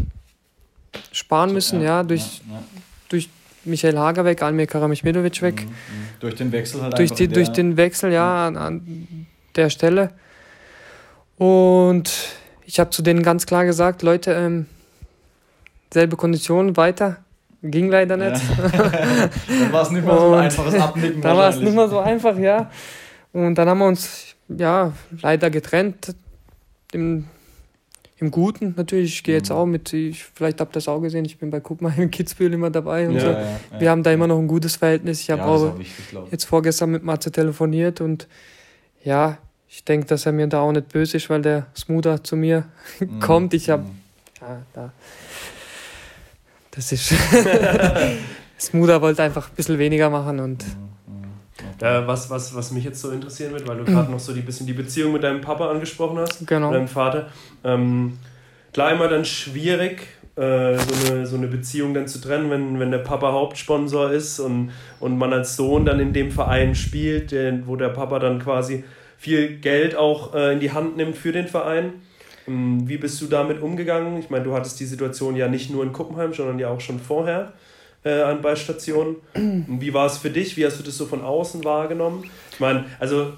sparen müssen, ja, durch, durch Michael Hager weg, Almir Karamich-Medovic weg. Mhm, mhm. Durch den Wechsel halt durch, die, durch den Wechsel, ja, an, an der Stelle. Und ich habe zu denen ganz klar gesagt, Leute, ähm, selbe Kondition, weiter. Ging leider nicht. Ja. dann war es nicht mehr so ein einfaches Abnicken. Da war es nicht mehr so einfach, ja. Und dann haben wir uns ja leider getrennt. Im im Guten natürlich. Ich gehe jetzt mhm. auch mit, ich, vielleicht habt ihr das auch gesehen, ich bin bei Guck mal im Kitzbühel immer dabei und ja, so. Ja, ja. Wir haben da immer noch ein gutes Verhältnis. Ich habe auch, auch wichtig, jetzt vorgestern mit Matze telefoniert und ja, ich denke, dass er mir da auch nicht böse ist, weil der Smoother zu mir mhm. kommt. Ich habe, mhm. ja, da, das ist, Smoother wollte einfach ein bisschen weniger machen und mhm. Äh, was, was, was mich jetzt so interessieren wird, weil du gerade noch so ein bisschen die Beziehung mit deinem Papa angesprochen hast, genau. mit deinem Vater. Ähm, klar, immer dann schwierig, äh, so, eine, so eine Beziehung dann zu trennen, wenn, wenn der Papa Hauptsponsor ist und, und man als Sohn dann in dem Verein spielt, der, wo der Papa dann quasi viel Geld auch äh, in die Hand nimmt für den Verein. Ähm, wie bist du damit umgegangen? Ich meine, du hattest die Situation ja nicht nur in Kuppenheim, sondern ja auch schon vorher äh, an Beistationen. Wie war es für dich? Wie hast du das so von außen wahrgenommen? Ich meine, also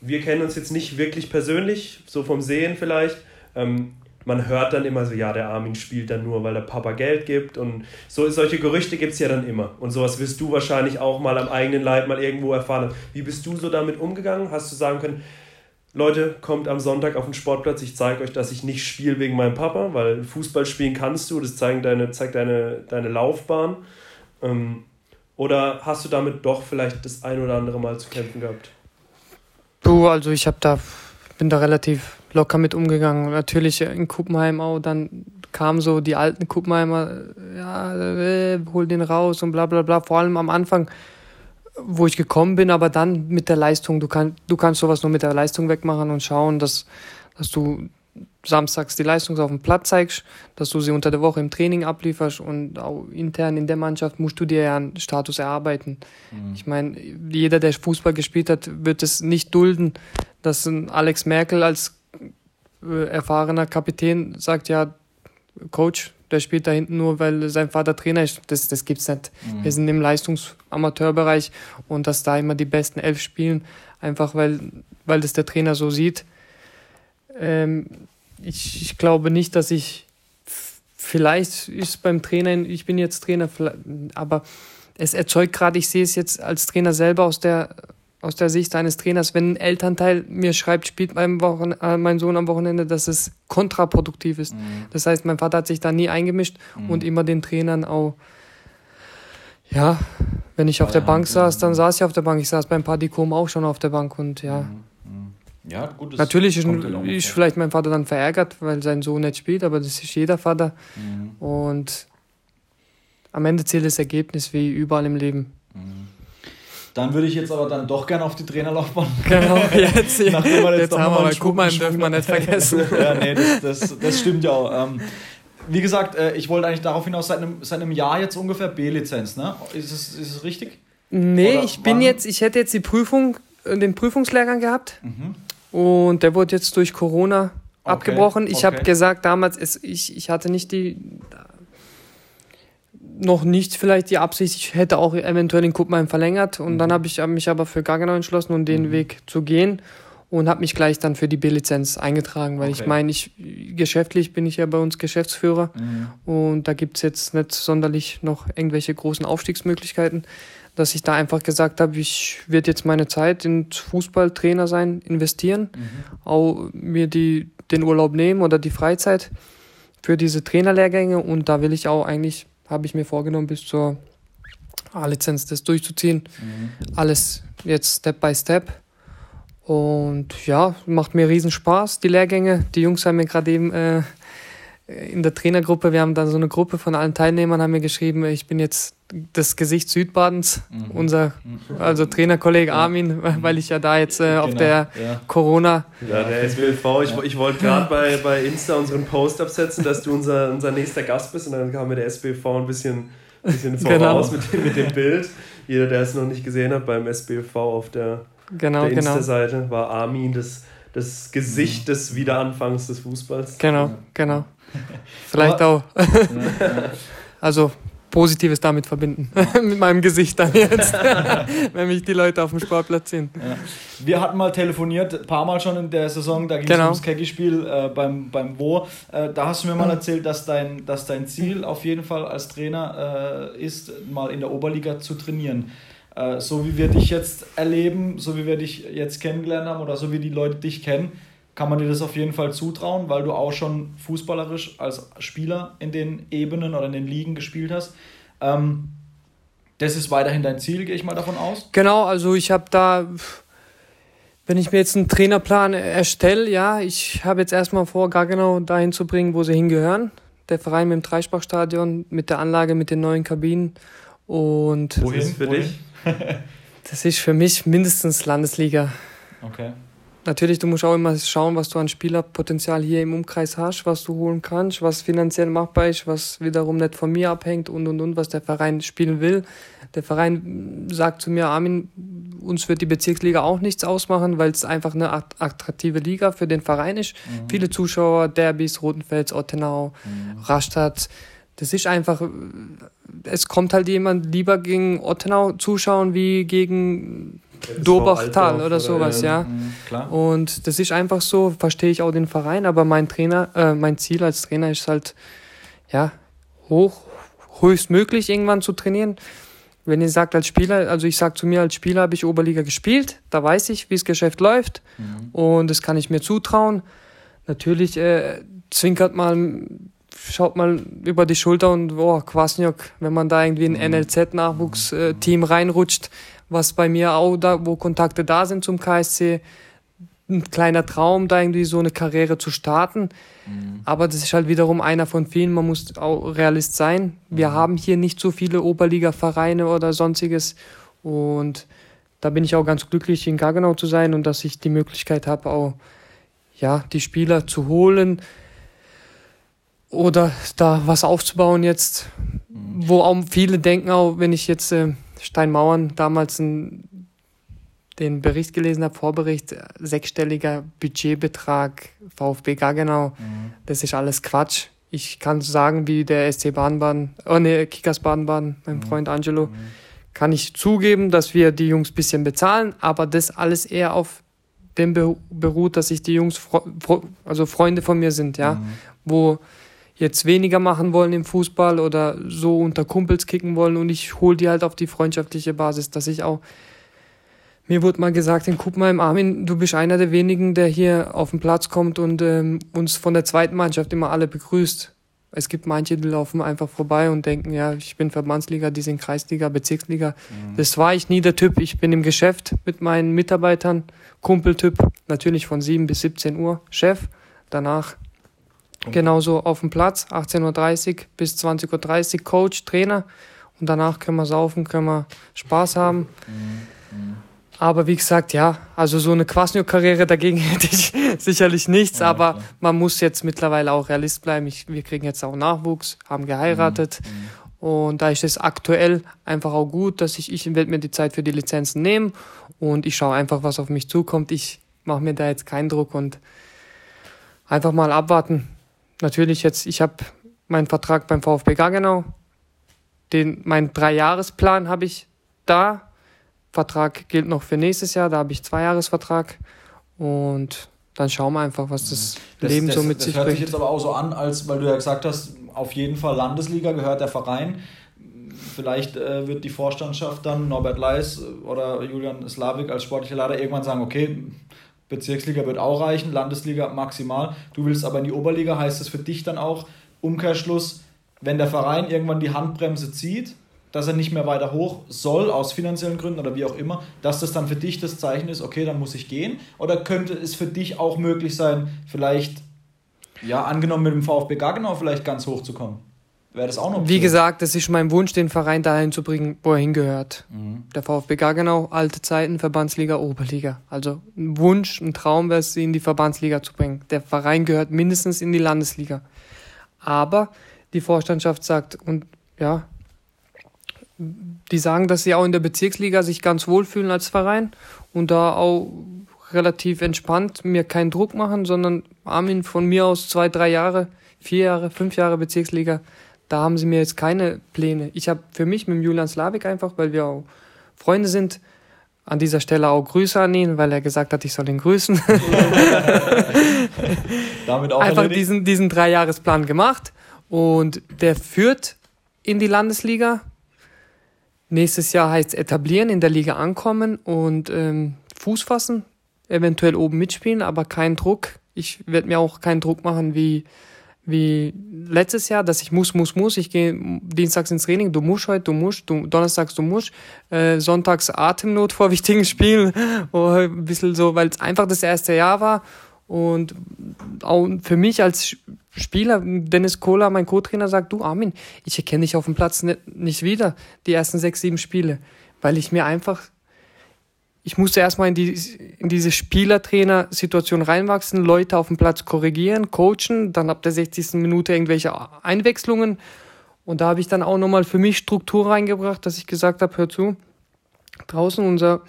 wir kennen uns jetzt nicht wirklich persönlich, so vom Sehen vielleicht. Ähm, man hört dann immer so, ja, der Armin spielt dann nur, weil der Papa Geld gibt. Und so, solche Gerüchte gibt es ja dann immer. Und sowas wirst du wahrscheinlich auch mal am eigenen Leib mal irgendwo erfahren. Wie bist du so damit umgegangen? Hast du sagen können, Leute, kommt am Sonntag auf den Sportplatz, ich zeige euch, dass ich nicht spiele wegen meinem Papa, weil Fußball spielen kannst du, das zeigt deine, zeigt deine, deine Laufbahn. Ähm, oder hast du damit doch vielleicht das ein oder andere Mal zu kämpfen gehabt? Du, also ich habe da, bin da relativ locker mit umgegangen. Natürlich in Kuppenheim auch, dann kamen so die alten Kuppenheimer, ja, äh, hol den raus und bla bla bla. Vor allem am Anfang, wo ich gekommen bin, aber dann mit der Leistung, du, kann, du kannst sowas nur mit der Leistung wegmachen und schauen, dass, dass du samstags die Leistung auf dem Platz zeigst, dass du sie unter der Woche im Training ablieferst und auch intern in der Mannschaft musst du dir ja einen Status erarbeiten. Mhm. Ich meine, jeder, der Fußball gespielt hat, wird es nicht dulden, dass ein Alex Merkel als äh, erfahrener Kapitän sagt, ja, Coach, der spielt da hinten nur, weil sein Vater Trainer ist. Das, das es nicht. Mhm. Wir sind im Leistungsamateurbereich und dass da immer die besten elf spielen, einfach weil, weil das der Trainer so sieht ähm, ich, ich glaube nicht, dass ich vielleicht ist beim Trainer, ich bin jetzt Trainer, aber es erzeugt gerade, ich sehe es jetzt als Trainer selber aus der, aus der Sicht eines Trainers, wenn ein Elternteil mir schreibt, spielt mein, Wochen, äh, mein Sohn am Wochenende, dass es kontraproduktiv ist. Mhm. Das heißt, mein Vater hat sich da nie eingemischt mhm. und immer den Trainern auch, ja, wenn ich auf der Bank saß, dann saß ich auf der Bank. Ich saß beim Padikom auch schon auf der Bank und ja. Mhm. Ja, gut. Natürlich ist, ist vielleicht mein Vater dann verärgert, weil sein Sohn nicht spielt, aber das ist jeder Vater. Mhm. Und am Ende zählt das Ergebnis wie überall im Leben. Mhm. Dann würde ich jetzt aber dann doch gerne auf die Trainerlaufbahn. Genau, jetzt, Nachdem wir jetzt, jetzt haben wir mal, mal, dürfen wir nicht vergessen. ja, nee, das, das, das stimmt ja auch. Ähm, wie gesagt, äh, ich wollte eigentlich darauf hinaus, seit einem, seit einem Jahr jetzt ungefähr B-Lizenz, ne? Ist es, ist es richtig? Nee, Oder ich bin wann? jetzt, ich hätte jetzt die Prüfung, äh, den Prüfungslehrgang gehabt. Mhm. Und der wurde jetzt durch Corona okay, abgebrochen. Ich okay. habe gesagt, damals, ist, ich, ich hatte nicht die, noch nicht vielleicht die Absicht, ich hätte auch eventuell den Kuppenheim verlängert. Und mhm. dann habe ich mich aber für Gaggenau entschlossen und um den mhm. Weg zu gehen und habe mich gleich dann für die B-Lizenz eingetragen, weil okay. ich meine, ich geschäftlich bin ich ja bei uns Geschäftsführer mhm. und da gibt es jetzt nicht sonderlich noch irgendwelche großen Aufstiegsmöglichkeiten dass ich da einfach gesagt habe, ich werde jetzt meine Zeit ins Fußballtrainer sein, investieren, mhm. auch mir die, den Urlaub nehmen oder die Freizeit für diese Trainerlehrgänge und da will ich auch eigentlich, habe ich mir vorgenommen, bis zur A-Lizenz das durchzuziehen. Mhm. Alles jetzt Step by Step. Und ja, macht mir riesen Spaß, die Lehrgänge. Die Jungs haben mir gerade eben äh, in der Trainergruppe, wir haben dann so eine Gruppe von allen Teilnehmern, haben mir geschrieben, ich bin jetzt das Gesicht Südbadens, mhm. unser also Trainerkollege Armin, weil ich ja da jetzt äh, auf genau, der ja. Corona. Ja, der SBLV, ich, ich wollte gerade bei, bei Insta unseren Post absetzen, dass du unser, unser nächster Gast bist und dann kam mir der SBLV ein bisschen, bisschen voraus genau. mit, dem, mit dem Bild. Jeder, der es noch nicht gesehen hat, beim SBLV auf der, genau, der genau. Insta-Seite war Armin das, das Gesicht des Wiederanfangs des Fußballs. Genau, genau. Vielleicht auch. also Positives damit verbinden. Mit meinem Gesicht dann jetzt, wenn mich die Leute auf dem Sportplatz sehen. Ja. Wir hatten mal telefoniert, ein paar Mal schon in der Saison, da ging es genau. ums Keggy-Spiel äh, beim, beim Wo. Äh, da hast du mir mal erzählt, dass dein, dass dein Ziel auf jeden Fall als Trainer äh, ist, mal in der Oberliga zu trainieren. Äh, so wie wir dich jetzt erleben, so wie wir dich jetzt kennengelernt haben oder so wie die Leute dich kennen, kann man dir das auf jeden Fall zutrauen, weil du auch schon fußballerisch als Spieler in den Ebenen oder in den Ligen gespielt hast. Ähm, das ist weiterhin dein Ziel, gehe ich mal davon aus? Genau, also ich habe da, wenn ich mir jetzt einen Trainerplan erstelle, ja, ich habe jetzt erstmal vor, gar genau dahin zu bringen, wo sie hingehören. Der Verein mit dem Dreispachstadion, mit der Anlage, mit den neuen Kabinen. Und Wohin? Das ist für Wohin? dich? das ist für mich mindestens Landesliga. Okay. Natürlich, du musst auch immer schauen, was du an Spielerpotenzial hier im Umkreis hast, was du holen kannst, was finanziell machbar ist, was wiederum nicht von mir abhängt und und und, was der Verein spielen will. Der Verein sagt zu mir, Armin, uns wird die Bezirksliga auch nichts ausmachen, weil es einfach eine attraktive Liga für den Verein ist. Mhm. Viele Zuschauer, Derbys, Rotenfels, Ottenau, mhm. Rastatt. Das ist einfach, es kommt halt jemand lieber gegen Ottenau zuschauen wie gegen Dobachtal oder sowas, ja. Mhm, klar. Und das ist einfach so, verstehe ich auch den Verein, aber mein Trainer, äh, mein Ziel als Trainer ist halt, ja, hoch, höchstmöglich irgendwann zu trainieren. Wenn ihr sagt als Spieler, also ich sage zu mir als Spieler habe ich Oberliga gespielt, da weiß ich, wie das Geschäft läuft mhm. und das kann ich mir zutrauen. Natürlich äh, zwinkert mal, schaut mal über die Schulter und oh, Kwasniok, wenn man da irgendwie in ein mhm. NLZ-Nachwuchsteam reinrutscht, was bei mir auch da, wo Kontakte da sind zum KSC, ein kleiner Traum, da irgendwie so eine Karriere zu starten. Mhm. Aber das ist halt wiederum einer von vielen. Man muss auch Realist sein. Wir mhm. haben hier nicht so viele Oberliga-Vereine oder sonstiges. Und da bin ich auch ganz glücklich, in Gaggenau zu sein und dass ich die Möglichkeit habe, auch ja, die Spieler zu holen oder da was aufzubauen jetzt, mhm. wo auch viele denken, auch wenn ich jetzt äh, Steinmauern damals ein den Bericht gelesen habe, Vorbericht, sechsstelliger Budgetbetrag, VfB Gaggenau, mhm. das ist alles Quatsch. Ich kann sagen, wie der SC Baden-Baden, oh ne, Kickers Baden-Baden, mein mhm. Freund Angelo, mhm. kann ich zugeben, dass wir die Jungs ein bisschen bezahlen, aber das alles eher auf dem beruht, dass sich die Jungs, also Freunde von mir sind, ja, mhm. wo jetzt weniger machen wollen im Fußball oder so unter Kumpels kicken wollen und ich hole die halt auf die freundschaftliche Basis, dass ich auch mir wurde mal gesagt, in Kuppenheim, Armin, du bist einer der wenigen, der hier auf den Platz kommt und ähm, uns von der zweiten Mannschaft immer alle begrüßt. Es gibt manche, die laufen einfach vorbei und denken, ja, ich bin Verbandsliga, die sind Kreisliga, Bezirksliga. Mhm. Das war ich nie der Typ. Ich bin im Geschäft mit meinen Mitarbeitern, Kumpeltyp, natürlich von 7 bis 17 Uhr, Chef. Danach. Genauso auf dem Platz, 18.30 Uhr bis 20.30 Uhr, Coach, Trainer. Und danach können wir saufen, können wir Spaß haben. Mhm. Aber wie gesagt, ja, also so eine Quasniok-Karriere dagegen hätte ich sicherlich nichts, ja, aber klar. man muss jetzt mittlerweile auch Realist bleiben. Ich, wir kriegen jetzt auch Nachwuchs, haben geheiratet mhm. mhm. und da ist es aktuell einfach auch gut, dass ich, ich werde mir die Zeit für die Lizenzen nehmen und ich schaue einfach, was auf mich zukommt. Ich mache mir da jetzt keinen Druck und einfach mal abwarten. Natürlich jetzt, ich habe meinen Vertrag beim VfB Gaggenau, den, meinen Dreijahresplan habe ich da Vertrag gilt noch für nächstes Jahr, da habe ich zwei Jahresvertrag und dann schauen wir einfach, was das, das Leben das, so mit sich bringt. Das hört sich jetzt aber auch so an, als weil du ja gesagt hast, auf jeden Fall Landesliga gehört der Verein. Vielleicht äh, wird die Vorstandschaft dann Norbert Leis oder Julian Slavik als sportlicher Leiter irgendwann sagen, okay, Bezirksliga wird auch reichen, Landesliga maximal. Du willst aber in die Oberliga, heißt das für dich dann auch Umkehrschluss, wenn der Verein irgendwann die Handbremse zieht, dass er nicht mehr weiter hoch soll, aus finanziellen Gründen oder wie auch immer, dass das dann für dich das Zeichen ist, okay, dann muss ich gehen? Oder könnte es für dich auch möglich sein, vielleicht, ja, angenommen mit dem VfB Gaggenau vielleicht ganz hoch zu kommen? Wäre das auch noch? Wie gesagt, es ist mein Wunsch, den Verein dahin zu bringen, wo er hingehört. Mhm. Der VfB Gaggenau, alte Zeiten, Verbandsliga, Oberliga. Also ein Wunsch, ein Traum wäre es, ihn in die Verbandsliga zu bringen. Der Verein gehört mindestens in die Landesliga. Aber die Vorstandschaft sagt, und ja, die sagen, dass sie auch in der Bezirksliga sich ganz wohlfühlen als Verein und da auch relativ entspannt mir keinen Druck machen, sondern Armin von mir aus zwei, drei Jahre, vier Jahre, fünf Jahre Bezirksliga, da haben sie mir jetzt keine Pläne. Ich habe für mich mit Julian Slavik einfach, weil wir auch Freunde sind, an dieser Stelle auch Grüße an ihn, weil er gesagt hat, ich soll ihn grüßen. Damit auch einfach diesen, diesen Dreijahresplan gemacht und der führt in die Landesliga Nächstes Jahr heißt es etablieren, in der Liga ankommen und ähm, Fuß fassen, eventuell oben mitspielen, aber kein Druck. Ich werde mir auch keinen Druck machen wie, wie letztes Jahr, dass ich muss, muss, muss. Ich gehe dienstags ins Training, du musst heute, du musst, du, donnerstags du musst, äh, sonntags Atemnot vor wichtigen Spielen, ein bisschen so, weil es einfach das erste Jahr war und auch für mich als Spieler, Dennis Kohler, mein Co-Trainer, sagt, du Armin, ich erkenne dich auf dem Platz nicht, nicht wieder, die ersten sechs, sieben Spiele, weil ich mir einfach, ich musste erstmal in, die, in diese Spielertrainer-Situation reinwachsen, Leute auf dem Platz korrigieren, coachen, dann ab der 60. Minute irgendwelche Einwechslungen. Und da habe ich dann auch nochmal für mich Struktur reingebracht, dass ich gesagt habe, hör zu, draußen unser,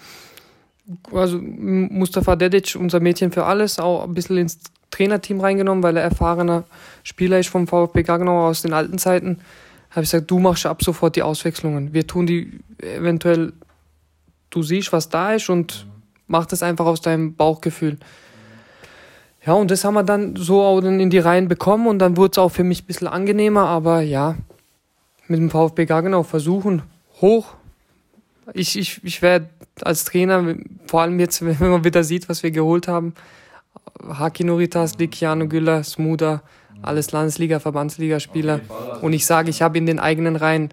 also Mustafa Dedic, unser Mädchen für alles, auch ein bisschen ins Trainerteam reingenommen, weil er erfahrener Spieler ist vom VfB Gaggenau aus den alten Zeiten. Habe ich gesagt, du machst ab sofort die Auswechslungen. Wir tun die eventuell du siehst, was da ist und mach das einfach aus deinem Bauchgefühl. Ja, und das haben wir dann so auch dann in die Reihen bekommen und dann wurde es auch für mich ein bisschen angenehmer, aber ja, mit dem VfB Gaggenau versuchen, hoch. Ich, ich, ich werde als Trainer, vor allem jetzt, wenn man wieder sieht, was wir geholt haben, Haki Noritas, Likiano Güller, Smuda, alles Landesliga, Verbandsligaspieler. Und ich sage, ich habe in den eigenen Reihen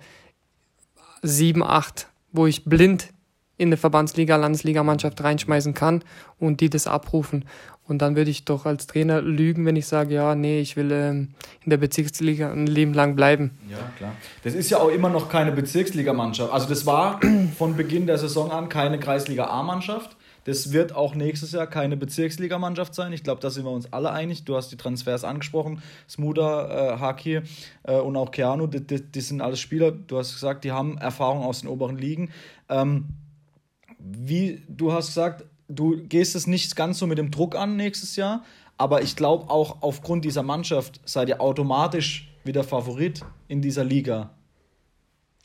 sieben, acht, wo ich blind in eine Verbandsliga, Landesligamannschaft reinschmeißen kann und die das abrufen. Und dann würde ich doch als Trainer lügen, wenn ich sage, ja, nee, ich will ähm, in der Bezirksliga ein Leben lang bleiben. Ja, klar. Das ist ja auch immer noch keine Bezirksligamannschaft. Also das war von Beginn der Saison an keine Kreisliga A-Mannschaft. Das wird auch nächstes Jahr keine Bezirksligamannschaft sein. Ich glaube, da sind wir uns alle einig. Du hast die Transfers angesprochen. Smuda, äh, Haki äh, und auch Keanu, die, die, die, sind alles Spieler. Du hast gesagt, die haben Erfahrung aus den oberen Ligen. Ähm, wie du hast gesagt, du gehst es nicht ganz so mit dem Druck an nächstes Jahr, aber ich glaube auch aufgrund dieser Mannschaft seid ihr automatisch wieder Favorit in dieser Liga.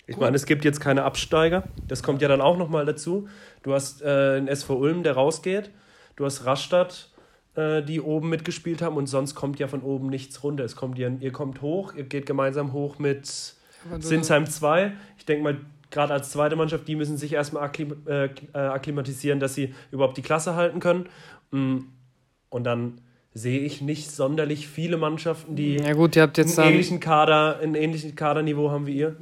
Ich meine, es gibt jetzt keine Absteiger. Das kommt ja dann auch nochmal dazu. Du hast äh, einen SV Ulm, der rausgeht. Du hast Rastatt, äh, die oben mitgespielt haben. Und sonst kommt ja von oben nichts runter. Es kommt ihr, ihr kommt hoch, ihr geht gemeinsam hoch mit Sinsheim 2. Ich denke mal, gerade als zweite Mannschaft, die müssen sich erstmal akklim äh, äh, akklimatisieren, dass sie überhaupt die Klasse halten können. Mm. Und dann sehe ich nicht sonderlich viele Mannschaften, die ja gut, ihr habt jetzt einen ähnlichen Kader, ein ähnlichen Kaderniveau haben wie ihr.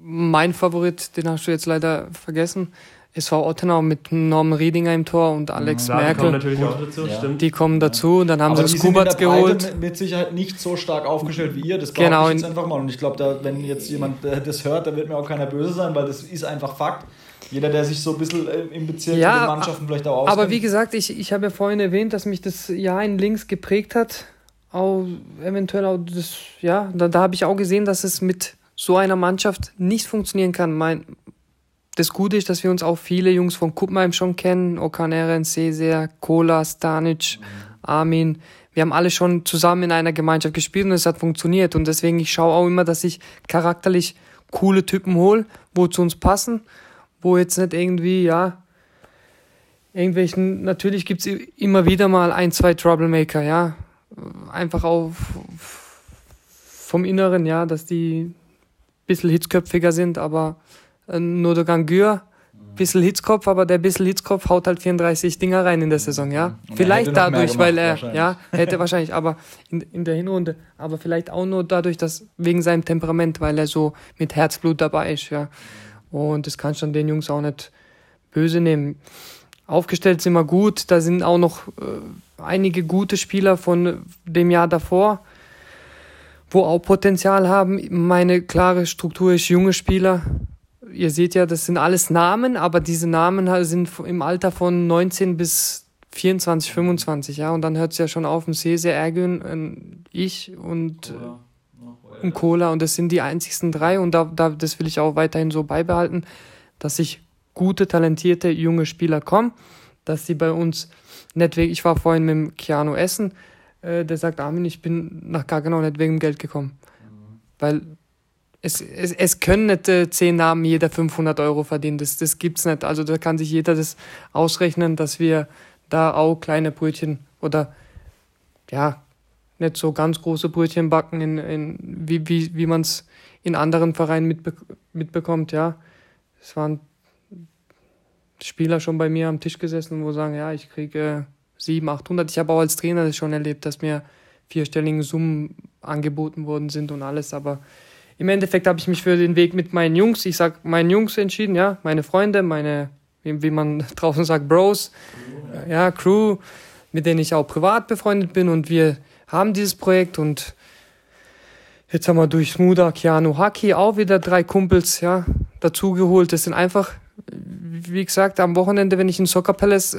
Mein Favorit, den hast du jetzt leider vergessen, SV Ottenau mit Norman Riedinger im Tor und Alex ja, Merkel. Die kommen natürlich auch dazu, ja. stimmt. Die kommen dazu und dann haben Aber sie Skubats geholt. Mit, mit Sicherheit nicht so stark aufgestellt wie ihr, das genau. ich jetzt einfach mal. Und ich glaube, wenn jetzt jemand das hört, da wird mir auch keiner böse sein, weil das ist einfach Fakt. Jeder, der sich so ein bisschen äh, im Bezirk ja, mit den Mannschaften vielleicht auch auskennt. Aber wie gesagt, ich, ich habe ja vorhin erwähnt, dass mich das Jahr in Links geprägt hat. Auch eventuell auch das, ja, da, da habe ich auch gesehen, dass es mit so einer Mannschaft nicht funktionieren kann. Mein, das Gute ist, dass wir uns auch viele Jungs von Kuppenheim schon kennen. Okaneren, Cesar, Kola, Stanic, mhm. Armin. Wir haben alle schon zusammen in einer Gemeinschaft gespielt und es hat funktioniert. Und deswegen, ich schaue auch immer, dass ich charakterlich coole Typen hole, wo zu uns passen, wo jetzt nicht irgendwie, ja, irgendwelchen, natürlich gibt's immer wieder mal ein, zwei Troublemaker, ja. Einfach auch vom Inneren, ja, dass die ein bisschen hitzköpfiger sind, aber nur der Gangür, bisschen Hitzkopf, aber der bisschen Hitzkopf haut halt 34 Dinger rein in der Saison, ja. Und vielleicht dadurch, gemacht, weil er, ja, hätte wahrscheinlich, aber in, in der Hinrunde, aber vielleicht auch nur dadurch, dass wegen seinem Temperament, weil er so mit Herzblut dabei ist, ja. Und das kannst du den Jungs auch nicht böse nehmen. Aufgestellt sind wir gut, da sind auch noch äh, einige gute Spieler von dem Jahr davor, wo auch Potenzial haben. Meine klare Struktur ist junge Spieler, ihr seht ja, das sind alles Namen, aber diese Namen sind im Alter von 19 bis 24, 25, ja, und dann hört es ja schon auf, ein Sese, Ergün, ich und, Cola. und Cola, und das sind die einzigsten drei, und da, da, das will ich auch weiterhin so beibehalten, dass sich gute, talentierte, junge Spieler kommen, dass sie bei uns nicht wegen, ich war vorhin mit dem Keanu Essen, äh, der sagt, Armin, ich bin nach Gaggenau nicht wegen dem Geld gekommen, mhm. weil es, es, es können nicht äh, zehn Namen jeder 500 Euro verdienen. Das, das gibt's nicht. Also da kann sich jeder das ausrechnen, dass wir da auch kleine Brötchen oder ja, nicht so ganz große Brötchen backen, in, in, wie, wie, wie man es in anderen Vereinen mitbe mitbekommt. Ja, es waren Spieler schon bei mir am Tisch gesessen, wo sagen, ja, ich kriege 700, 800. Ich habe auch als Trainer das schon erlebt, dass mir vierstellige Summen angeboten worden sind und alles, aber im Endeffekt habe ich mich für den Weg mit meinen Jungs, ich sag meinen Jungs entschieden, ja, meine Freunde, meine, wie, wie man draußen sagt, Bros, ja, Crew, mit denen ich auch privat befreundet bin und wir haben dieses Projekt und jetzt haben wir durch Smuda, Keanu, Haki auch wieder drei Kumpels, ja, dazugeholt. Das sind einfach wie gesagt, am Wochenende, wenn ich in Soccer Palace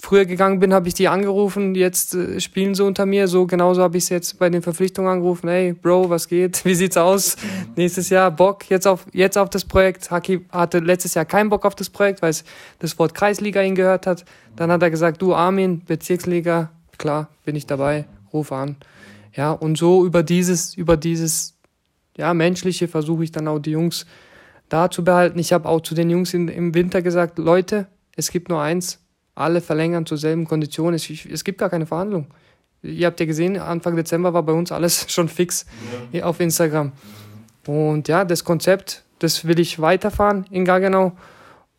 früher gegangen bin, habe ich die angerufen, jetzt äh, spielen sie unter mir. So genauso habe ich es jetzt bei den Verpflichtungen angerufen. Hey, Bro, was geht? Wie sieht's aus? Nächstes Jahr Bock jetzt auf, jetzt auf das Projekt. Haki hatte letztes Jahr keinen Bock auf das Projekt, weil es das Wort Kreisliga ihn gehört hat. Dann hat er gesagt, du Armin, Bezirksliga, klar, bin ich dabei, ruf an. Ja, und so über dieses, über dieses, ja, menschliche versuche ich dann auch die Jungs da zu behalten. Ich habe auch zu den Jungs in, im Winter gesagt, Leute, es gibt nur eins, alle verlängern zur selben Kondition. Es, es gibt gar keine Verhandlung. Ihr habt ja gesehen, Anfang Dezember war bei uns alles schon fix ja. auf Instagram. Und ja, das Konzept, das will ich weiterfahren in Gaggenau.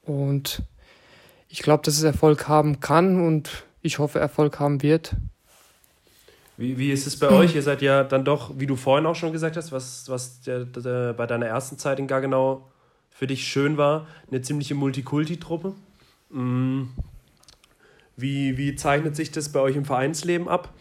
Und ich glaube, dass es Erfolg haben kann und ich hoffe, Erfolg haben wird. Wie, wie ist es bei euch? Ihr seid ja dann doch, wie du vorhin auch schon gesagt hast, was, was der, der, bei deiner ersten Zeit in Gaggenau für dich schön war, eine ziemliche Multikulti-Truppe. Mhm. Wie, wie zeichnet sich das bei euch im Vereinsleben ab?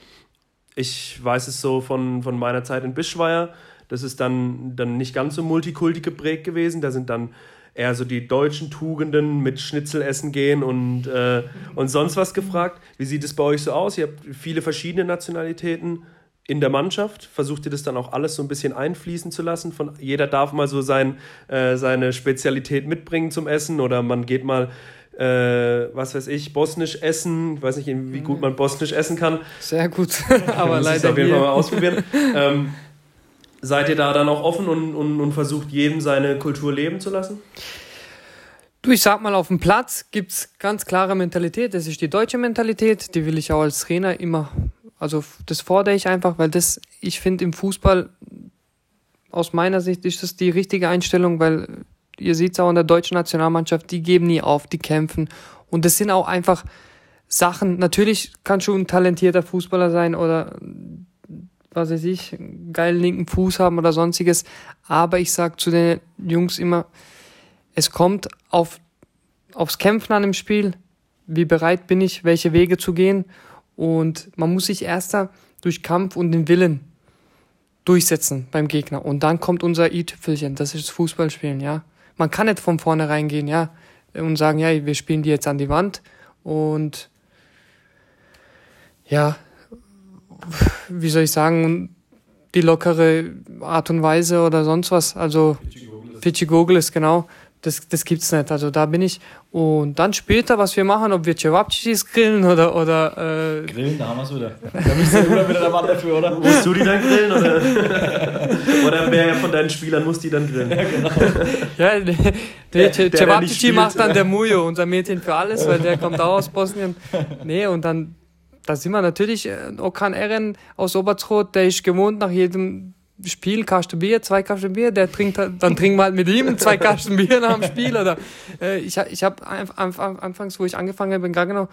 Ich weiß es so von, von meiner Zeit in Bischweier. Das ist dann, dann nicht ganz so multikulti geprägt gewesen. Da sind dann eher so die deutschen Tugenden mit Schnitzel essen gehen und, äh, und sonst was gefragt. Wie sieht es bei euch so aus? Ihr habt viele verschiedene Nationalitäten in der Mannschaft. Versucht ihr das dann auch alles so ein bisschen einfließen zu lassen? Von, jeder darf mal so sein, äh, seine Spezialität mitbringen zum Essen oder man geht mal äh, was weiß ich, bosnisch essen. Ich weiß nicht, wie gut man bosnisch essen kann. Sehr gut, aber leider. Ich auf jeden Fall mal ausprobieren. ähm, seid ihr da dann auch offen und, und, und versucht, jedem seine Kultur leben zu lassen? Du, ich sag mal, auf dem Platz gibt es ganz klare Mentalität. Das ist die deutsche Mentalität, die will ich auch als Trainer immer, also das fordere ich einfach, weil das, ich finde im Fußball, aus meiner Sicht ist das die richtige Einstellung, weil ihr seht es auch in der deutschen Nationalmannschaft, die geben nie auf, die kämpfen. Und das sind auch einfach Sachen, natürlich kann schon ein talentierter Fußballer sein oder was weiß ich, einen geilen linken Fuß haben oder sonstiges. Aber ich sag zu den Jungs immer, es kommt auf, aufs Kämpfen an dem Spiel. Wie bereit bin ich, welche Wege zu gehen? Und man muss sich erst durch Kampf und den Willen durchsetzen beim Gegner. Und dann kommt unser i-Tüpfelchen, das ist Fußballspielen, ja. Man kann nicht von vornherein gehen, ja, und sagen, ja, wir spielen die jetzt an die Wand und ja, wie soll ich sagen, die lockere Art und Weise oder sonst was. Also Pichigogel ist genau das, das gibt's nicht. Also da bin ich. Und dann später, was wir machen, ob wir Cevapcicis grillen oder. oder äh grillen, da haben wir's wieder. Da bist du wieder der Mann dafür, oder? Musst du die dann grillen? Oder, oder wer von deinen Spielern muss die dann grillen? Ja, genau. ja, der, der, der Cevapcici macht dann der Mujo, unser Mädchen für alles, weil der kommt auch aus Bosnien. Nee, und dann. Da sind wir natürlich, äh, Okan Eren aus Obertrot, der ist gewohnt, nach jedem Spiel, Kasten Bier, zwei Kasten Bier, der trinkt, halt, dann trinken wir halt mit ihm zwei Kasten Bier nach dem Spiel. Oder äh, ich, ich habe anfangs, wo ich angefangen habe in Gaggenau,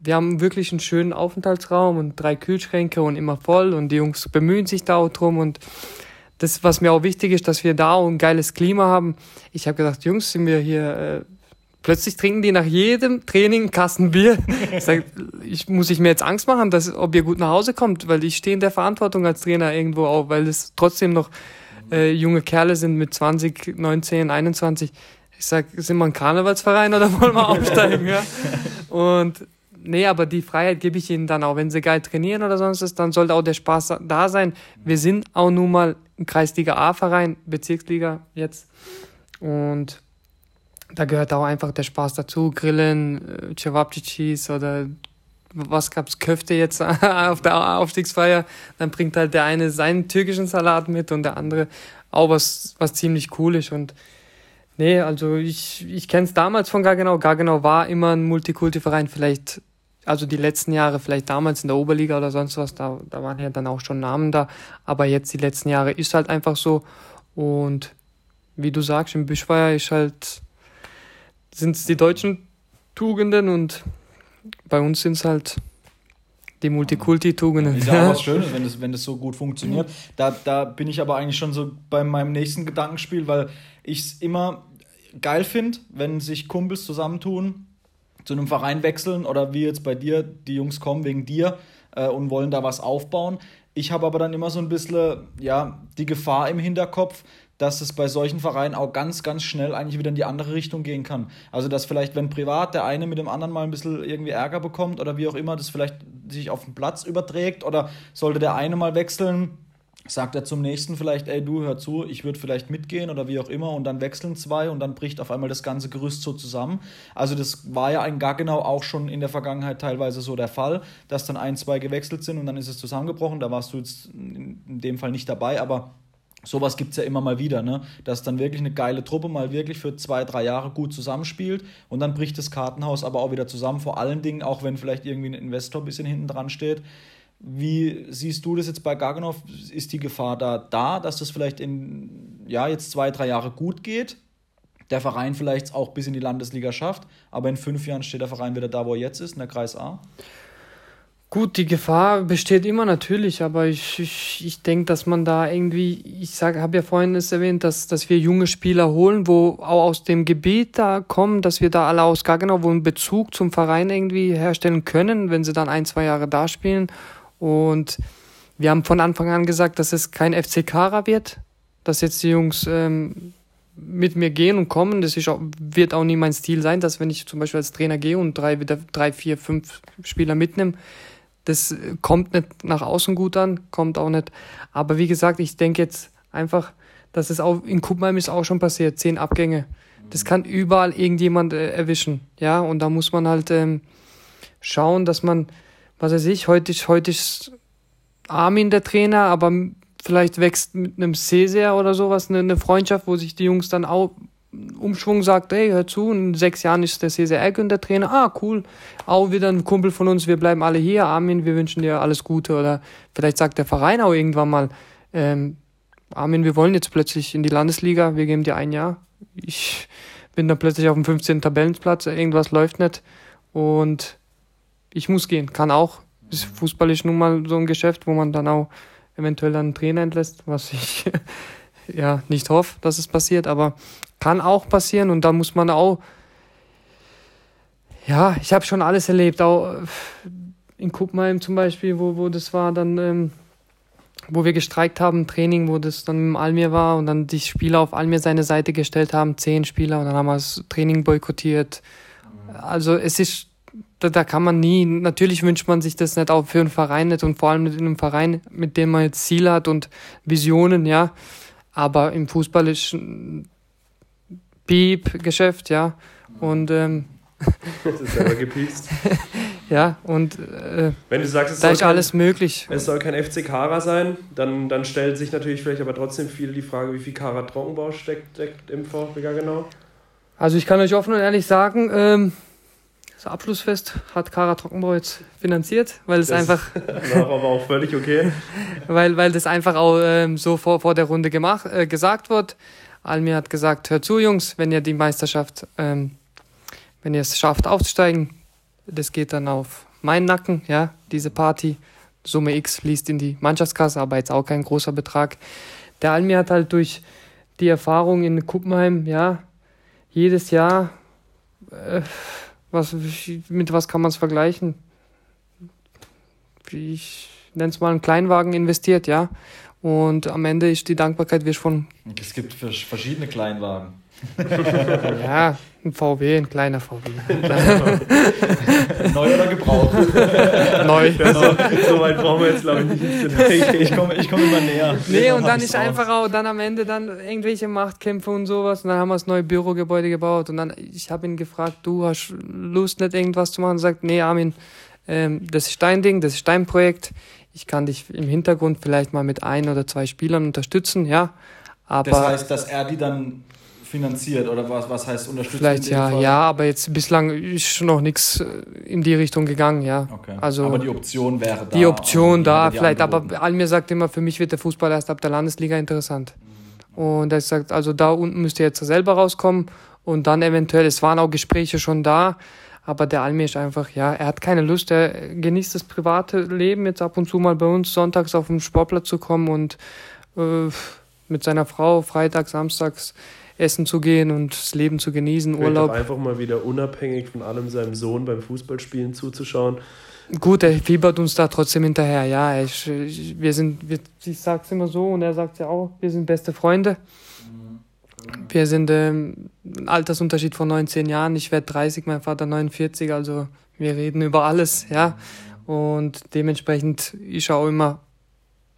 wir haben wirklich einen schönen Aufenthaltsraum und drei Kühlschränke und immer voll und die Jungs bemühen sich da auch drum und das, was mir auch wichtig ist, dass wir da auch ein geiles Klima haben. Ich habe gesagt, Jungs, sind wir hier äh, Plötzlich trinken die nach jedem Training einen Kasten Bier. Ich sag, ich, muss ich mir jetzt Angst machen, dass, ob ihr gut nach Hause kommt, weil ich stehe in der Verantwortung als Trainer irgendwo auch, weil es trotzdem noch äh, junge Kerle sind mit 20, 19, 21. Ich sag, sind wir ein Karnevalsverein oder wollen wir aufsteigen? ja? Und nee, aber die Freiheit gebe ich ihnen dann auch. Wenn sie geil trainieren oder sonst was, dann sollte auch der Spaß da sein. Wir sind auch nun mal ein Kreisliga A-Verein, Bezirksliga jetzt. Und da gehört auch einfach der Spaß dazu. Grillen, äh, Cevapcicis oder was gab's, Köfte jetzt auf der Aufstiegsfeier. Dann bringt halt der eine seinen türkischen Salat mit und der andere auch was, was ziemlich cool ist. Und nee, also ich, ich kenne es damals von Gaggenau. Gaggenau war immer ein Multikulti-Verein, vielleicht, also die letzten Jahre, vielleicht damals in der Oberliga oder sonst was, da, da waren ja dann auch schon Namen da. Aber jetzt die letzten Jahre ist halt einfach so. Und wie du sagst, im Bischweier ist halt sind es die deutschen Tugenden und bei uns sind es halt die Multikulti-Tugenden. Ist ja auch was Schönes, wenn das, wenn das so gut funktioniert. Da, da bin ich aber eigentlich schon so bei meinem nächsten Gedankenspiel, weil ich es immer geil finde, wenn sich Kumpels zusammentun, zu einem Verein wechseln oder wie jetzt bei dir, die Jungs kommen wegen dir äh, und wollen da was aufbauen. Ich habe aber dann immer so ein bisschen ja, die Gefahr im Hinterkopf, dass es bei solchen Vereinen auch ganz, ganz schnell eigentlich wieder in die andere Richtung gehen kann. Also, dass vielleicht, wenn privat der eine mit dem anderen mal ein bisschen irgendwie Ärger bekommt oder wie auch immer, das vielleicht sich auf den Platz überträgt oder sollte der eine mal wechseln, sagt er zum nächsten vielleicht, ey du, hör zu, ich würde vielleicht mitgehen oder wie auch immer und dann wechseln zwei und dann bricht auf einmal das ganze Gerüst so zusammen. Also das war ja in Gaggenau auch schon in der Vergangenheit teilweise so der Fall, dass dann ein, zwei gewechselt sind und dann ist es zusammengebrochen. Da warst du jetzt in dem Fall nicht dabei, aber Sowas gibt es ja immer mal wieder, ne? dass dann wirklich eine geile Truppe mal wirklich für zwei, drei Jahre gut zusammenspielt und dann bricht das Kartenhaus aber auch wieder zusammen. Vor allen Dingen, auch wenn vielleicht irgendwie ein Investor ein bisschen hinten dran steht, wie siehst du das jetzt bei Gaganov? Ist die Gefahr da da, dass das vielleicht in ja, jetzt zwei, drei Jahre gut geht? Der Verein vielleicht auch bis in die Landesliga schafft, aber in fünf Jahren steht der Verein wieder da, wo er jetzt ist, in der Kreis A? Gut, die Gefahr besteht immer natürlich, aber ich, ich, ich denke, dass man da irgendwie, ich habe ja vorhin es erwähnt, dass, dass wir junge Spieler holen, wo auch aus dem Gebiet da kommen, dass wir da alle aus Gaggenau, wo einen Bezug zum Verein irgendwie herstellen können, wenn sie dann ein, zwei Jahre da spielen und wir haben von Anfang an gesagt, dass es kein FC Kara wird, dass jetzt die Jungs ähm, mit mir gehen und kommen. Das ist auch, wird auch nie mein Stil sein, dass wenn ich zum Beispiel als Trainer gehe und drei, drei vier, fünf Spieler mitnehme, das kommt nicht nach außen gut an, kommt auch nicht. Aber wie gesagt, ich denke jetzt einfach, dass es auch in Kuppenheim ist auch schon passiert, zehn Abgänge. Das kann überall irgendjemand äh, erwischen, ja. Und da muss man halt ähm, schauen, dass man was weiß ich, heute ist, heute ist Armin der Trainer, aber vielleicht wächst mit einem Cäsar oder sowas eine, eine Freundschaft, wo sich die Jungs dann auch Umschwung sagt, hey, hör zu, in sechs Jahren ist der Cesar Ergün der Trainer. Ah, cool. Auch wieder ein Kumpel von uns, wir bleiben alle hier. Armin, wir wünschen dir alles Gute. Oder vielleicht sagt der Verein auch irgendwann mal, ähm, Armin, wir wollen jetzt plötzlich in die Landesliga, wir geben dir ein Jahr. Ich bin dann plötzlich auf dem 15. Tabellenplatz, irgendwas läuft nicht. Und ich muss gehen, kann auch. Fußball ist nun mal so ein Geschäft, wo man dann auch eventuell einen Trainer entlässt, was ich ja nicht hoffe, dass es passiert, aber kann auch passieren und da muss man auch, ja, ich habe schon alles erlebt, auch in Kuppenheim zum Beispiel, wo, wo das war, dann, ähm, wo wir gestreikt haben, Training, wo das dann im Almir war und dann die Spieler auf Almir seine Seite gestellt haben, zehn Spieler und dann haben wir das Training boykottiert. Also es ist da, da kann man nie, natürlich wünscht man sich das nicht auch für einen Verein nicht und vor allem nicht in einem Verein, mit dem man jetzt Ziele hat und Visionen, ja. Aber im Fußball ist ein Piep-Geschäft, ja. Und ähm, das ist aber gepiest. ja, und äh, wenn du sagst, es da ist kein, alles möglich. Es soll kein FC Kara sein, dann, dann stellt sich natürlich vielleicht aber trotzdem viele die Frage, wie viel Kara Trockenbau steckt, steckt im VfB genau. Also ich kann euch offen und ehrlich sagen, ähm, das Abschlussfest hat Kara Trockenbau jetzt finanziert, weil es einfach. war aber auch völlig okay. weil, weil das einfach auch ähm, so vor, vor der Runde gemacht, äh, gesagt wird. Almir hat gesagt: Hört zu, Jungs, wenn ihr die Meisterschaft, ähm, wenn ihr es schafft aufzusteigen, das geht dann auf meinen Nacken, ja, diese Party. Summe X fließt in die Mannschaftskasse, aber jetzt auch kein großer Betrag. Der Almir hat halt durch die Erfahrung in Kuppenheim, ja, jedes Jahr. Äh, was, mit was kann man es vergleichen? Ich nenne es mal einen Kleinwagen investiert, ja. Und am Ende ist die Dankbarkeit wie von. Es gibt verschiedene Kleinwagen. Ja, ein VW, ein kleiner VW. Neu oder gebraucht? Neu. So, so, weit brauchen wir jetzt, glaube ich, nicht. Ich, ich komme ich komm immer näher. Nee, und dann ist einfach auch dann am Ende dann irgendwelche Machtkämpfe und sowas. Und dann haben wir das neue Bürogebäude gebaut. Und dann, ich habe ihn gefragt, du hast Lust, nicht irgendwas zu machen? Und sagt, nee, Armin, ähm, das ist dein Ding, das ist dein Projekt. Ich kann dich im Hintergrund vielleicht mal mit ein oder zwei Spielern unterstützen, ja. Aber das heißt, dass er die dann finanziert oder was, was heißt unterstützt? Vielleicht ja, Fall? ja, aber jetzt bislang ist noch nichts äh, in die Richtung gegangen, ja. Okay. Also, aber die Option wäre da. Die Option da, die vielleicht, aber Almir sagt immer, für mich wird der Fußball erst ab der Landesliga interessant. Mhm. Und er sagt, also da unten müsst ihr jetzt selber rauskommen und dann eventuell, es waren auch Gespräche schon da, aber der Almir ist einfach, ja, er hat keine Lust, er genießt das private Leben, jetzt ab und zu mal bei uns sonntags auf den Sportplatz zu kommen und äh, mit seiner Frau freitags, samstags essen zu gehen und das Leben zu genießen, Urlaub. einfach mal wieder unabhängig von allem seinem Sohn beim Fußballspielen zuzuschauen. Gut, er fiebert uns da trotzdem hinterher, ja. Ich, wir sind, wir, ich sag's immer so und er sagt ja auch, wir sind beste Freunde. Wir sind ähm, ein Altersunterschied von 19 Jahren. Ich werde 30, mein Vater 49, also wir reden über alles, ja. Und dementsprechend, ich schaue immer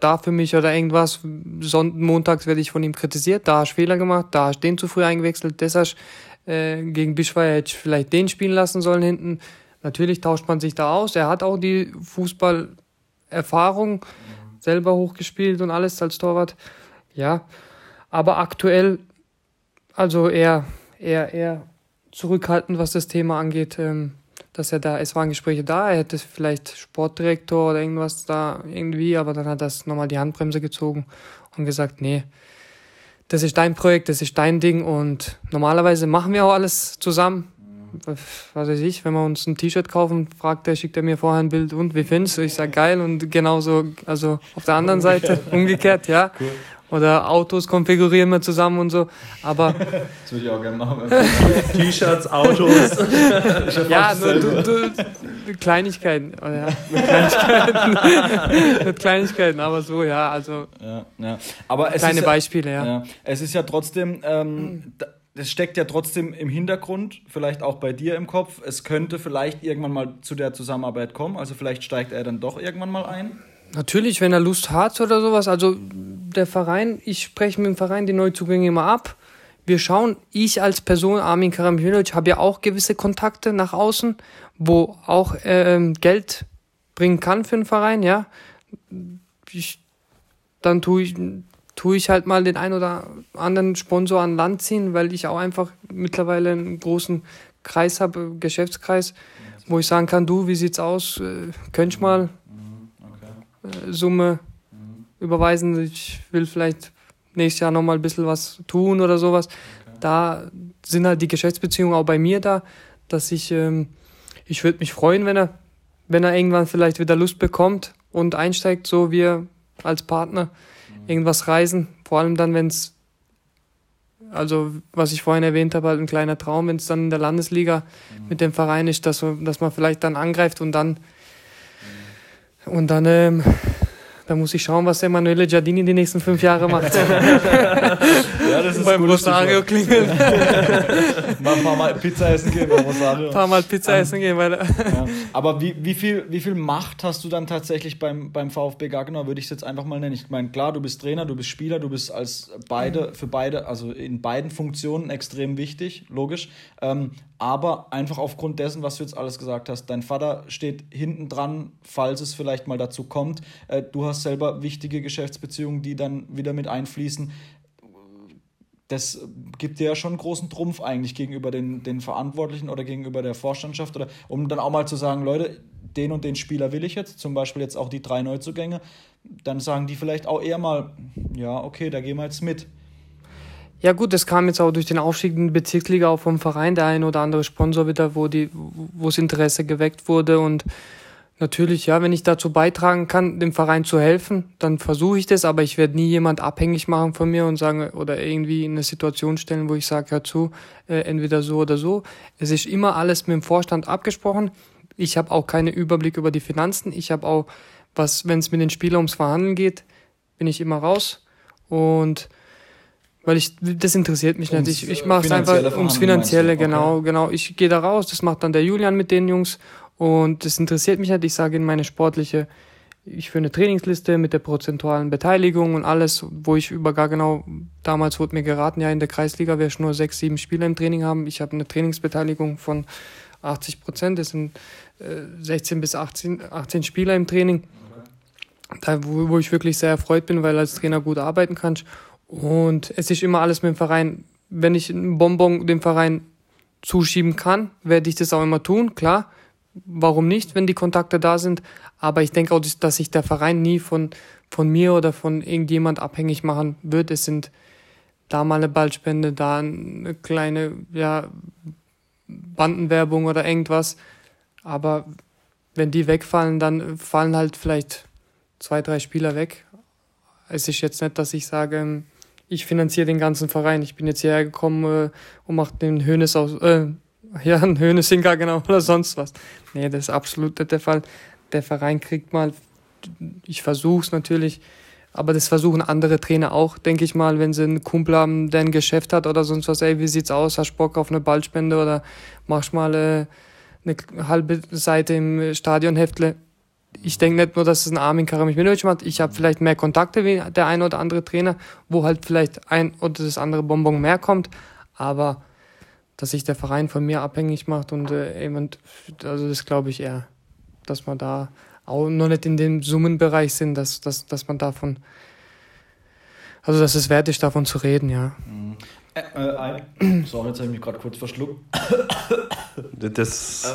da für mich oder irgendwas. Sonntag, montags werde ich von ihm kritisiert, da hast du Fehler gemacht, da hast du den zu früh eingewechselt, deshalb äh, gegen Bischweier hätte ich vielleicht den spielen lassen sollen hinten. Natürlich tauscht man sich da aus. Er hat auch die Fußballerfahrung selber hochgespielt und alles als Torwart. Ja, aber aktuell, also eher, eher, eher zurückhaltend, was das Thema angeht. Ähm, dass er da, es waren Gespräche da, er hätte vielleicht Sportdirektor oder irgendwas da irgendwie, aber dann hat er nochmal die Handbremse gezogen und gesagt, nee, das ist dein Projekt, das ist dein Ding und normalerweise machen wir auch alles zusammen. Was weiß ich, wenn wir uns ein T-Shirt kaufen, fragt er, schickt er mir vorher ein Bild und wie findest du? Ich sag geil und genauso, also auf der anderen Seite, umgekehrt, ja. Cool. Oder Autos konfigurieren wir zusammen und so. Aber. Das würde ich auch gerne machen. T-Shirts, Autos. ja, nur du, du, Kleinigkeiten. Oh, ja, mit Kleinigkeiten. mit Kleinigkeiten, aber so, ja, also. Ja, ja. Aber es kleine ist ja, Beispiele, ja. ja. Es ist ja trotzdem. Ähm, das steckt ja trotzdem im Hintergrund, vielleicht auch bei dir im Kopf. Es könnte vielleicht irgendwann mal zu der Zusammenarbeit kommen. Also vielleicht steigt er dann doch irgendwann mal ein. Natürlich, wenn er Lust hat oder sowas. Also der Verein, ich spreche mit dem Verein die Neuzugänge immer ab. Wir schauen, ich als Person, Armin Karamjanovic, habe ja auch gewisse Kontakte nach außen, wo auch äh, Geld bringen kann für den Verein, ja. Ich, dann tue ich, tue ich halt mal den ein oder anderen Sponsor an Land ziehen, weil ich auch einfach mittlerweile einen großen Kreis habe, Geschäftskreis, wo ich sagen kann, du, wie sieht's aus? Äh, könnt mal Summe überweisen, ich will vielleicht nächstes Jahr nochmal ein bisschen was tun oder sowas. Okay. Da sind halt die Geschäftsbeziehungen auch bei mir da, dass ich, ähm, ich würde mich freuen, wenn er, wenn er irgendwann vielleicht wieder Lust bekommt und einsteigt, so wir als Partner mhm. irgendwas reisen. Vor allem dann, wenn es, also was ich vorhin erwähnt habe, halt ein kleiner Traum, wenn es dann in der Landesliga mhm. mit dem Verein ist, dass, dass man vielleicht dann angreift und dann. Und dann ähm, da muss ich schauen, was Emanuele Giardini die nächsten fünf Jahre macht. das ist Beim Rosario klingeln. Mal ein paar Mal Pizza essen gehen beim Rosario. Ein paar Mal Pizza ähm, essen gehen. Weil ja. Aber wie, wie, viel, wie viel Macht hast du dann tatsächlich beim, beim VfB Gaggenau, würde ich es jetzt einfach mal nennen. Ich meine, klar, du bist Trainer, du bist Spieler, du bist als beide, für beide, also in beiden Funktionen extrem wichtig, logisch. Ähm, aber einfach aufgrund dessen, was du jetzt alles gesagt hast, dein Vater steht hinten dran, falls es vielleicht mal dazu kommt. Äh, du hast selber wichtige Geschäftsbeziehungen, die dann wieder mit einfließen. Das gibt dir ja schon einen großen Trumpf eigentlich gegenüber den, den Verantwortlichen oder gegenüber der Vorstandschaft, oder um dann auch mal zu sagen, Leute, den und den Spieler will ich jetzt, zum Beispiel jetzt auch die drei Neuzugänge, dann sagen die vielleicht auch eher mal, ja, okay, da gehen wir jetzt mit. Ja gut, das kam jetzt auch durch den Aufstieg in die Bezirksliga auch vom Verein, der ein oder andere Sponsor wieder, wo wo das Interesse geweckt wurde und natürlich, ja, wenn ich dazu beitragen kann, dem Verein zu helfen, dann versuche ich das, aber ich werde nie jemand abhängig machen von mir und sagen oder irgendwie in eine Situation stellen, wo ich sage, hör zu, äh, entweder so oder so. Es ist immer alles mit dem Vorstand abgesprochen. Ich habe auch keinen Überblick über die Finanzen. Ich habe auch, was, wenn es mit den Spielern ums Verhandeln geht, bin ich immer raus und weil ich das interessiert mich nicht. Ich, ich mache es einfach ums Finanzielle, genau, okay. genau. Ich gehe da raus, das macht dann der Julian mit den Jungs und das interessiert mich nicht. Ich sage in meine sportliche, ich führe eine Trainingsliste mit der prozentualen Beteiligung und alles, wo ich über gar genau, damals wurde mir geraten, ja in der Kreisliga werde ich nur sechs, sieben Spieler im Training haben. Ich habe eine Trainingsbeteiligung von 80 Prozent, das sind äh, 16 bis 18, 18 Spieler im Training. Da, wo, wo ich wirklich sehr erfreut bin, weil als Trainer gut arbeiten kannst. Und es ist immer alles mit dem Verein. Wenn ich einen Bonbon dem Verein zuschieben kann, werde ich das auch immer tun, klar. Warum nicht, wenn die Kontakte da sind? Aber ich denke auch, dass sich der Verein nie von, von mir oder von irgendjemand abhängig machen wird. Es sind da mal eine Ballspende, da eine kleine ja, Bandenwerbung oder irgendwas. Aber wenn die wegfallen, dann fallen halt vielleicht zwei, drei Spieler weg. Es ist jetzt nicht, dass ich sage, ich finanziere den ganzen Verein. Ich bin jetzt hierher gekommen äh, und mache den Hönes aus, äh, ja, ein Hönesinker genau oder sonst was. Nee, das ist absolut nicht der Fall. Der Verein kriegt mal, ich versuche es natürlich, Aber das versuchen andere Trainer auch, denke ich mal, wenn sie einen Kumpel haben, der ein Geschäft hat oder sonst was, ey, wie sieht's aus? Hast Bock auf eine Ballspende oder machst mal äh, eine halbe Seite im Stadionheftle? Ich denke nicht nur, dass es ein Armin Karamich macht. Ich habe vielleicht mehr Kontakte wie der eine oder andere Trainer, wo halt vielleicht ein oder das andere Bonbon mehr kommt. Aber dass sich der Verein von mir abhängig macht und äh, eben, also das glaube ich eher, dass man da auch noch nicht in dem Summenbereich sind, dass, dass, dass man davon, also dass es wert ist, davon zu reden, ja. Mhm. Äh, äh, sorry, jetzt habe ich mich gerade kurz verschluckt. Das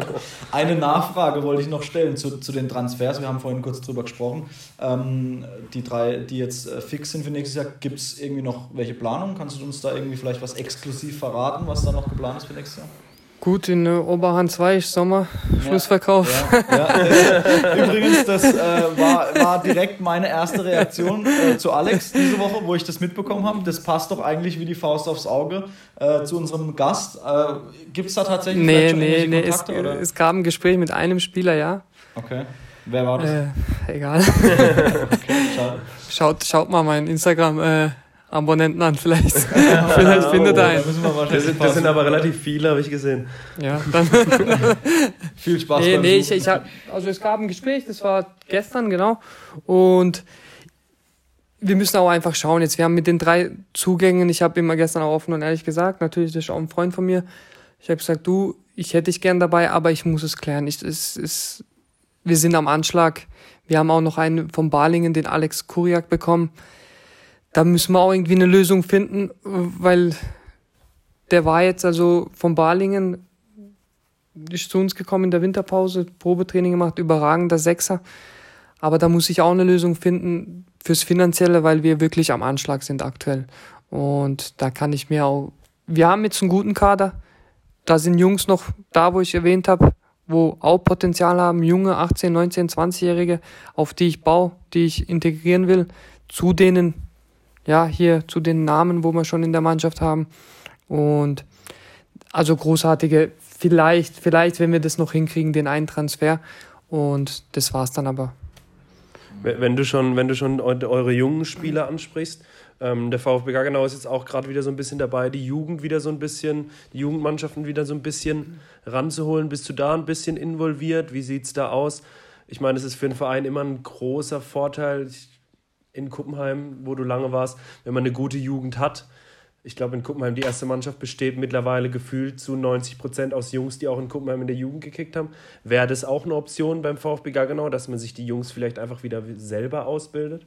Eine Nachfrage wollte ich noch stellen zu, zu den Transfers. Wir haben vorhin kurz drüber gesprochen. Ähm, die drei, die jetzt äh, fix sind für nächstes Jahr, gibt es irgendwie noch welche Planungen? Kannst du uns da irgendwie vielleicht was exklusiv verraten, was da noch geplant ist für nächstes Jahr? Gut, in äh, Oberhand 2 ist Sommer, Schlussverkauf. Ja, ja. Übrigens, das äh, war, war direkt meine erste Reaktion äh, zu Alex diese Woche, wo ich das mitbekommen habe. Das passt doch eigentlich wie die Faust aufs Auge äh, zu unserem Gast. Äh, Gibt es da tatsächlich nee, schon nee, nee, Kontakte? Es, oder? es gab ein Gespräch mit einem Spieler, ja. Okay. Wer war das? Äh, egal. okay, schaut, schaut mal mein Instagram. Abonnenten an, vielleicht. vielleicht findet er einen. Das sind, das sind aber relativ viele, habe ich gesehen. Ja, dann. Viel Spaß. Nee, nee, ich, ich hab, also es gab ein Gespräch, das war gestern, genau. Und wir müssen auch einfach schauen. Jetzt, wir haben mit den drei Zugängen, ich habe immer gestern auch offen und ehrlich gesagt, natürlich, das ist auch ein Freund von mir. Ich habe gesagt, du, ich hätte dich gern dabei, aber ich muss es klären. Ich, es, es, wir sind am Anschlag. Wir haben auch noch einen vom Balingen, den Alex Kuriak bekommen da müssen wir auch irgendwie eine Lösung finden, weil der war jetzt also von Balingen, ist zu uns gekommen in der Winterpause, Probetraining gemacht, überragender Sechser. Aber da muss ich auch eine Lösung finden fürs Finanzielle, weil wir wirklich am Anschlag sind aktuell. Und da kann ich mir auch, wir haben jetzt einen guten Kader. Da sind Jungs noch da, wo ich erwähnt habe, wo auch Potenzial haben, junge 18, 19, 20-Jährige, auf die ich baue, die ich integrieren will. Zu denen ja, hier zu den Namen, wo wir schon in der Mannschaft haben. Und also großartige, vielleicht, vielleicht, wenn wir das noch hinkriegen, den einen Transfer. Und das war's dann aber. Wenn du schon, wenn du schon eure jungen Spieler ansprichst, ähm, der VfB Gaggenau ist jetzt auch gerade wieder so ein bisschen dabei, die Jugend wieder so ein bisschen, die Jugendmannschaften wieder so ein bisschen ranzuholen. Bist du da ein bisschen involviert? Wie sieht's da aus? Ich meine, es ist für einen Verein immer ein großer Vorteil. Ich in Kuppenheim, wo du lange warst, wenn man eine gute Jugend hat. Ich glaube, in Kuppenheim die erste Mannschaft besteht mittlerweile gefühlt zu 90 Prozent aus Jungs, die auch in Kuppenheim in der Jugend gekickt haben. Wäre das auch eine Option beim VfB Gaggenau, dass man sich die Jungs vielleicht einfach wieder selber ausbildet?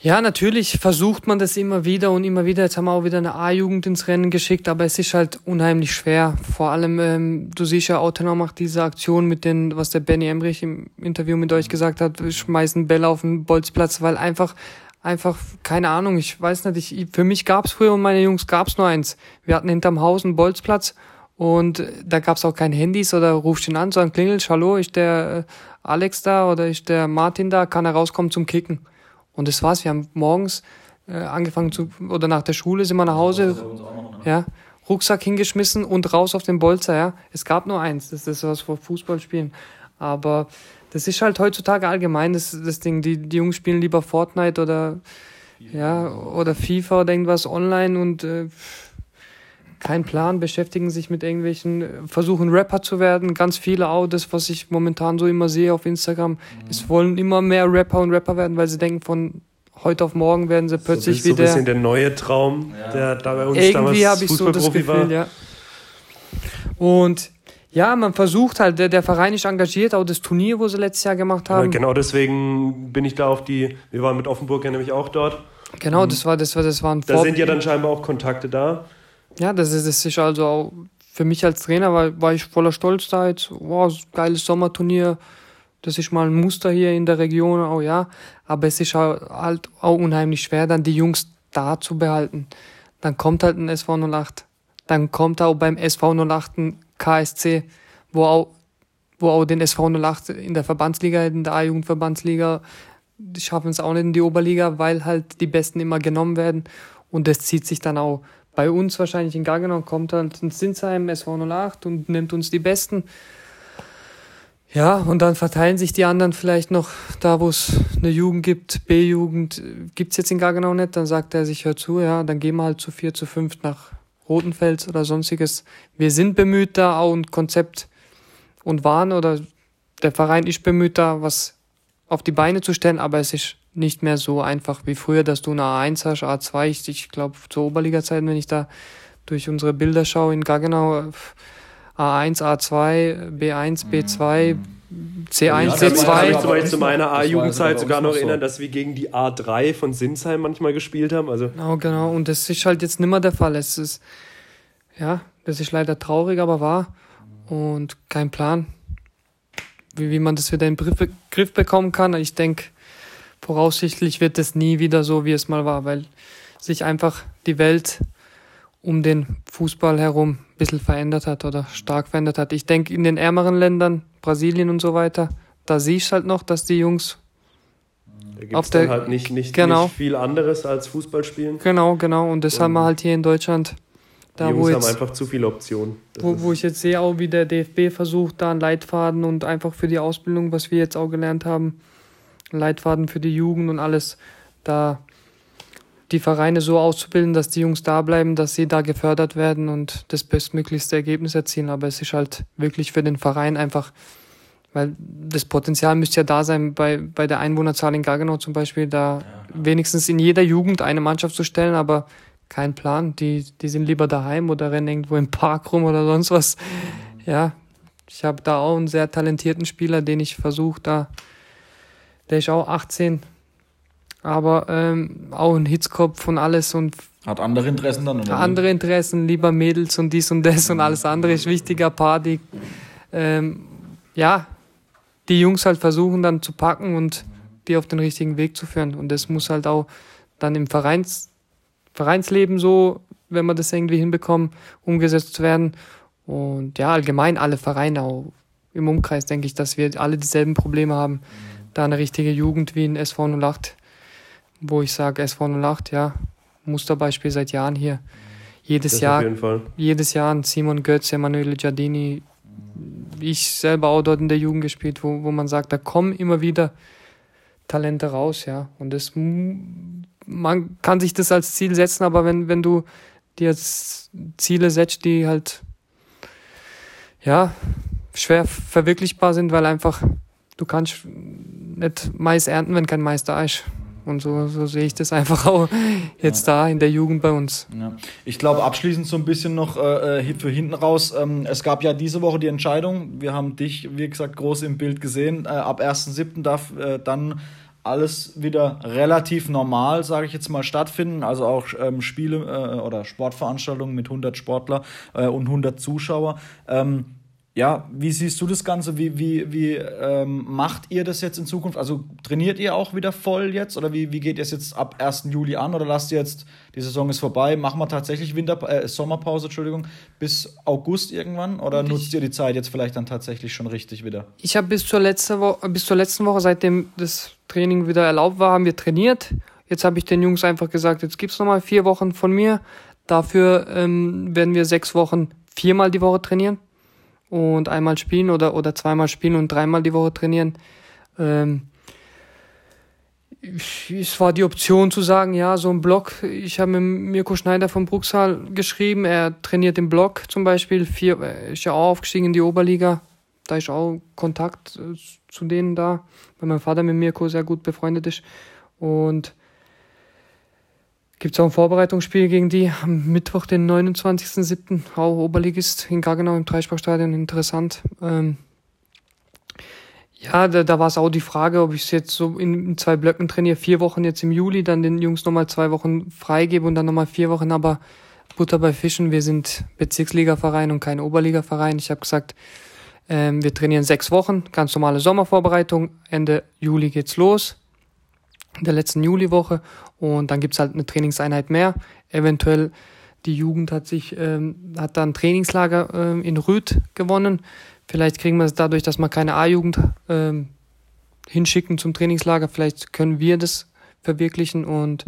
Ja, natürlich versucht man das immer wieder und immer wieder. Jetzt haben wir auch wieder eine A-Jugend ins Rennen geschickt, aber es ist halt unheimlich schwer. Vor allem, ähm, du siehst ja, Autenau macht diese Aktion mit den, was der Benny Emrich im Interview mit euch gesagt hat, schmeißen Bälle auf den Bolzplatz, weil einfach, einfach, keine Ahnung, ich weiß nicht, ich, für mich gab's früher und meine Jungs gab's nur eins. Wir hatten hinterm Haus einen Bolzplatz und da gab's auch kein Handys oder rufst ihn an, so ein Klingel, hallo, ist der äh, Alex da oder ist der Martin da, kann er rauskommen zum Kicken. Und das war's. Wir haben morgens äh, angefangen zu, oder nach der Schule sind wir nach Hause, ne? ja, Rucksack hingeschmissen und raus auf den Bolzer, ja. Es gab nur eins, das ist was vor Fußballspielen. Aber das ist halt heutzutage allgemein das, das Ding. Die, die Jungs spielen lieber Fortnite oder, ja, oder FIFA oder irgendwas online und, äh, kein Plan, beschäftigen sich mit irgendwelchen, äh, versuchen Rapper zu werden. Ganz viele auch, das, was ich momentan so immer sehe auf Instagram. Mhm. Es wollen immer mehr Rapper und Rapper werden, weil sie denken, von heute auf morgen werden sie plötzlich so, wieder. So ein bisschen der neue Traum, ja. der da bei uns Irgendwie habe ich so das Gefühl, war. ja. Und ja, man versucht halt, der, der Verein ist engagiert, auch das Turnier, wo sie letztes Jahr gemacht haben. Ja, genau deswegen bin ich da auf die, wir waren mit Offenburg ja nämlich auch dort. Genau, das war, das war, das war ein Da sind ja dann scheinbar auch Kontakte da. Ja, das ist, das ist also auch für mich als Trainer war, war ich voller Stolz da jetzt. Wow, geiles Sommerturnier. Das ist mal ein Muster hier in der Region, auch ja. Aber es ist halt auch unheimlich schwer, dann die Jungs da zu behalten. Dann kommt halt ein SV 08. Dann kommt auch beim SV 08 ein KSC, wo auch, wo auch den SV 08 in der Verbandsliga, in der A-Jugendverbandsliga, die schaffen es auch nicht in die Oberliga, weil halt die Besten immer genommen werden. Und das zieht sich dann auch bei uns wahrscheinlich in Gaggenau kommt halt ein Sinsheim SV 08 und nimmt uns die Besten. Ja, und dann verteilen sich die anderen vielleicht noch da, wo es eine Jugend gibt, B-Jugend, gibt's jetzt in Gaggenau nicht, dann sagt er sich, hör zu, ja, dann gehen wir halt zu vier, zu fünf nach Rotenfels oder sonstiges. Wir sind bemüht da auch ein Konzept und waren oder der Verein ist bemüht da, was auf die Beine zu stellen, aber es ist nicht mehr so einfach wie früher, dass du eine A1 hast, A2, ich, ich glaube zur Oberliga-Zeiten, wenn ich da durch unsere Bilder schaue in Gaggenau, A1, A2, B1, B2, C1, ja, C2. Ich kann mich zu meiner A-Jugendzeit sogar noch erinnern, dass wir gegen die A3 von Sinsheim manchmal gespielt haben. Also genau, genau. Und das ist halt jetzt nicht mehr der Fall. Es ist, ja, das ist leider traurig, aber wahr. Und kein Plan, wie, wie man das wieder in den Griff bekommen kann. Ich denke, voraussichtlich wird es nie wieder so, wie es mal war, weil sich einfach die Welt um den Fußball herum ein bisschen verändert hat oder stark verändert hat. Ich denke, in den ärmeren Ländern, Brasilien und so weiter, da siehst du halt noch, dass die Jungs da auf der halt nicht, nicht, genau. nicht viel anderes als Fußball spielen. Genau, genau. Und das und haben wir halt hier in Deutschland. Da, die Jungs wo jetzt, haben einfach zu viele Optionen. wo, wo ich jetzt sehe, auch wie der DFB versucht, da einen Leitfaden und einfach für die Ausbildung, was wir jetzt auch gelernt haben, Leitfaden für die Jugend und alles, da die Vereine so auszubilden, dass die Jungs da bleiben, dass sie da gefördert werden und das bestmöglichste Ergebnis erzielen. Aber es ist halt wirklich für den Verein einfach, weil das Potenzial müsste ja da sein, bei, bei der Einwohnerzahl in Gaggenau zum Beispiel, da ja, wenigstens in jeder Jugend eine Mannschaft zu stellen, aber kein Plan. Die, die sind lieber daheim oder rennen irgendwo im Park rum oder sonst was. Ja, ich habe da auch einen sehr talentierten Spieler, den ich versuche da, der ist auch 18, aber ähm, auch ein Hitzkopf und alles und hat andere Interessen dann oder andere Interessen lieber Mädels und dies und das und alles andere ist wichtiger Party. Ähm, ja die Jungs halt versuchen dann zu packen und die auf den richtigen Weg zu führen. Und das muss halt auch dann im Vereins Vereinsleben so wenn wir das irgendwie hinbekommen umgesetzt werden. Und ja allgemein alle Vereine auch. Im Umkreis denke ich dass wir alle dieselben Probleme haben da eine richtige Jugend wie in SV 08 wo ich sage, SV 08, ja, Musterbeispiel seit Jahren hier. Jedes das Jahr, jedes Jahr Simon Götz, Emanuele Giardini, ich selber auch dort in der Jugend gespielt, wo, wo man sagt, da kommen immer wieder Talente raus, ja. Und das, man kann sich das als Ziel setzen, aber wenn, wenn du dir jetzt Ziele setzt, die halt, ja, schwer verwirklichbar sind, weil einfach, du kannst nicht Mais ernten, wenn kein Mais da ist. Und so, so sehe ich das einfach auch jetzt ja. da in der Jugend bei uns. Ja. Ich glaube, abschließend so ein bisschen noch äh, äh, für hinten raus. Ähm, es gab ja diese Woche die Entscheidung, wir haben dich, wie gesagt, groß im Bild gesehen. Äh, ab 1.7. darf äh, dann alles wieder relativ normal, sage ich jetzt mal, stattfinden. Also auch ähm, Spiele äh, oder Sportveranstaltungen mit 100 Sportler äh, und 100 Zuschauer. Ähm, ja, wie siehst du das Ganze? Wie, wie, wie ähm, macht ihr das jetzt in Zukunft? Also trainiert ihr auch wieder voll jetzt? Oder wie, wie geht ihr es jetzt ab 1. Juli an? Oder lasst ihr jetzt, die Saison ist vorbei, machen wir tatsächlich Winter, äh, Sommerpause, Entschuldigung, bis August irgendwann? Oder Und nutzt ihr die Zeit jetzt vielleicht dann tatsächlich schon richtig wieder? Ich habe bis, zur letzte bis zur letzten Woche, seitdem das Training wieder erlaubt war, haben wir trainiert. Jetzt habe ich den Jungs einfach gesagt, jetzt gibt's noch mal vier Wochen von mir. Dafür ähm, werden wir sechs Wochen viermal die Woche trainieren und einmal spielen oder, oder zweimal spielen und dreimal die Woche trainieren. Ähm, es war die Option zu sagen, ja, so ein Block. Ich habe mit Mirko Schneider vom Bruxal geschrieben, er trainiert im Block zum Beispiel, vier, ist ja auch aufgestiegen in die Oberliga. Da ist auch Kontakt äh, zu denen da, weil mein Vater mit Mirko sehr gut befreundet ist. Und gibt es auch ein Vorbereitungsspiel gegen die am Mittwoch, den 29.07. Auch Oberligist in Gaggenau im Dreispachstadion. Interessant. Ähm, ja, da, da war es auch die Frage, ob ich es jetzt so in, in, zwei Blöcken trainiere, vier Wochen jetzt im Juli, dann den Jungs nochmal zwei Wochen freigebe und dann nochmal vier Wochen, aber Butter bei Fischen, wir sind Bezirksligaverein und kein Oberligaverein. Ich habe gesagt, ähm, wir trainieren sechs Wochen, ganz normale Sommervorbereitung, Ende Juli geht's los der letzten Juliwoche und dann gibt's halt eine Trainingseinheit mehr. Eventuell die Jugend hat sich ähm, hat dann Trainingslager ähm, in Rüth gewonnen. Vielleicht kriegen wir es dadurch, dass wir keine A-Jugend ähm, hinschicken zum Trainingslager. Vielleicht können wir das verwirklichen und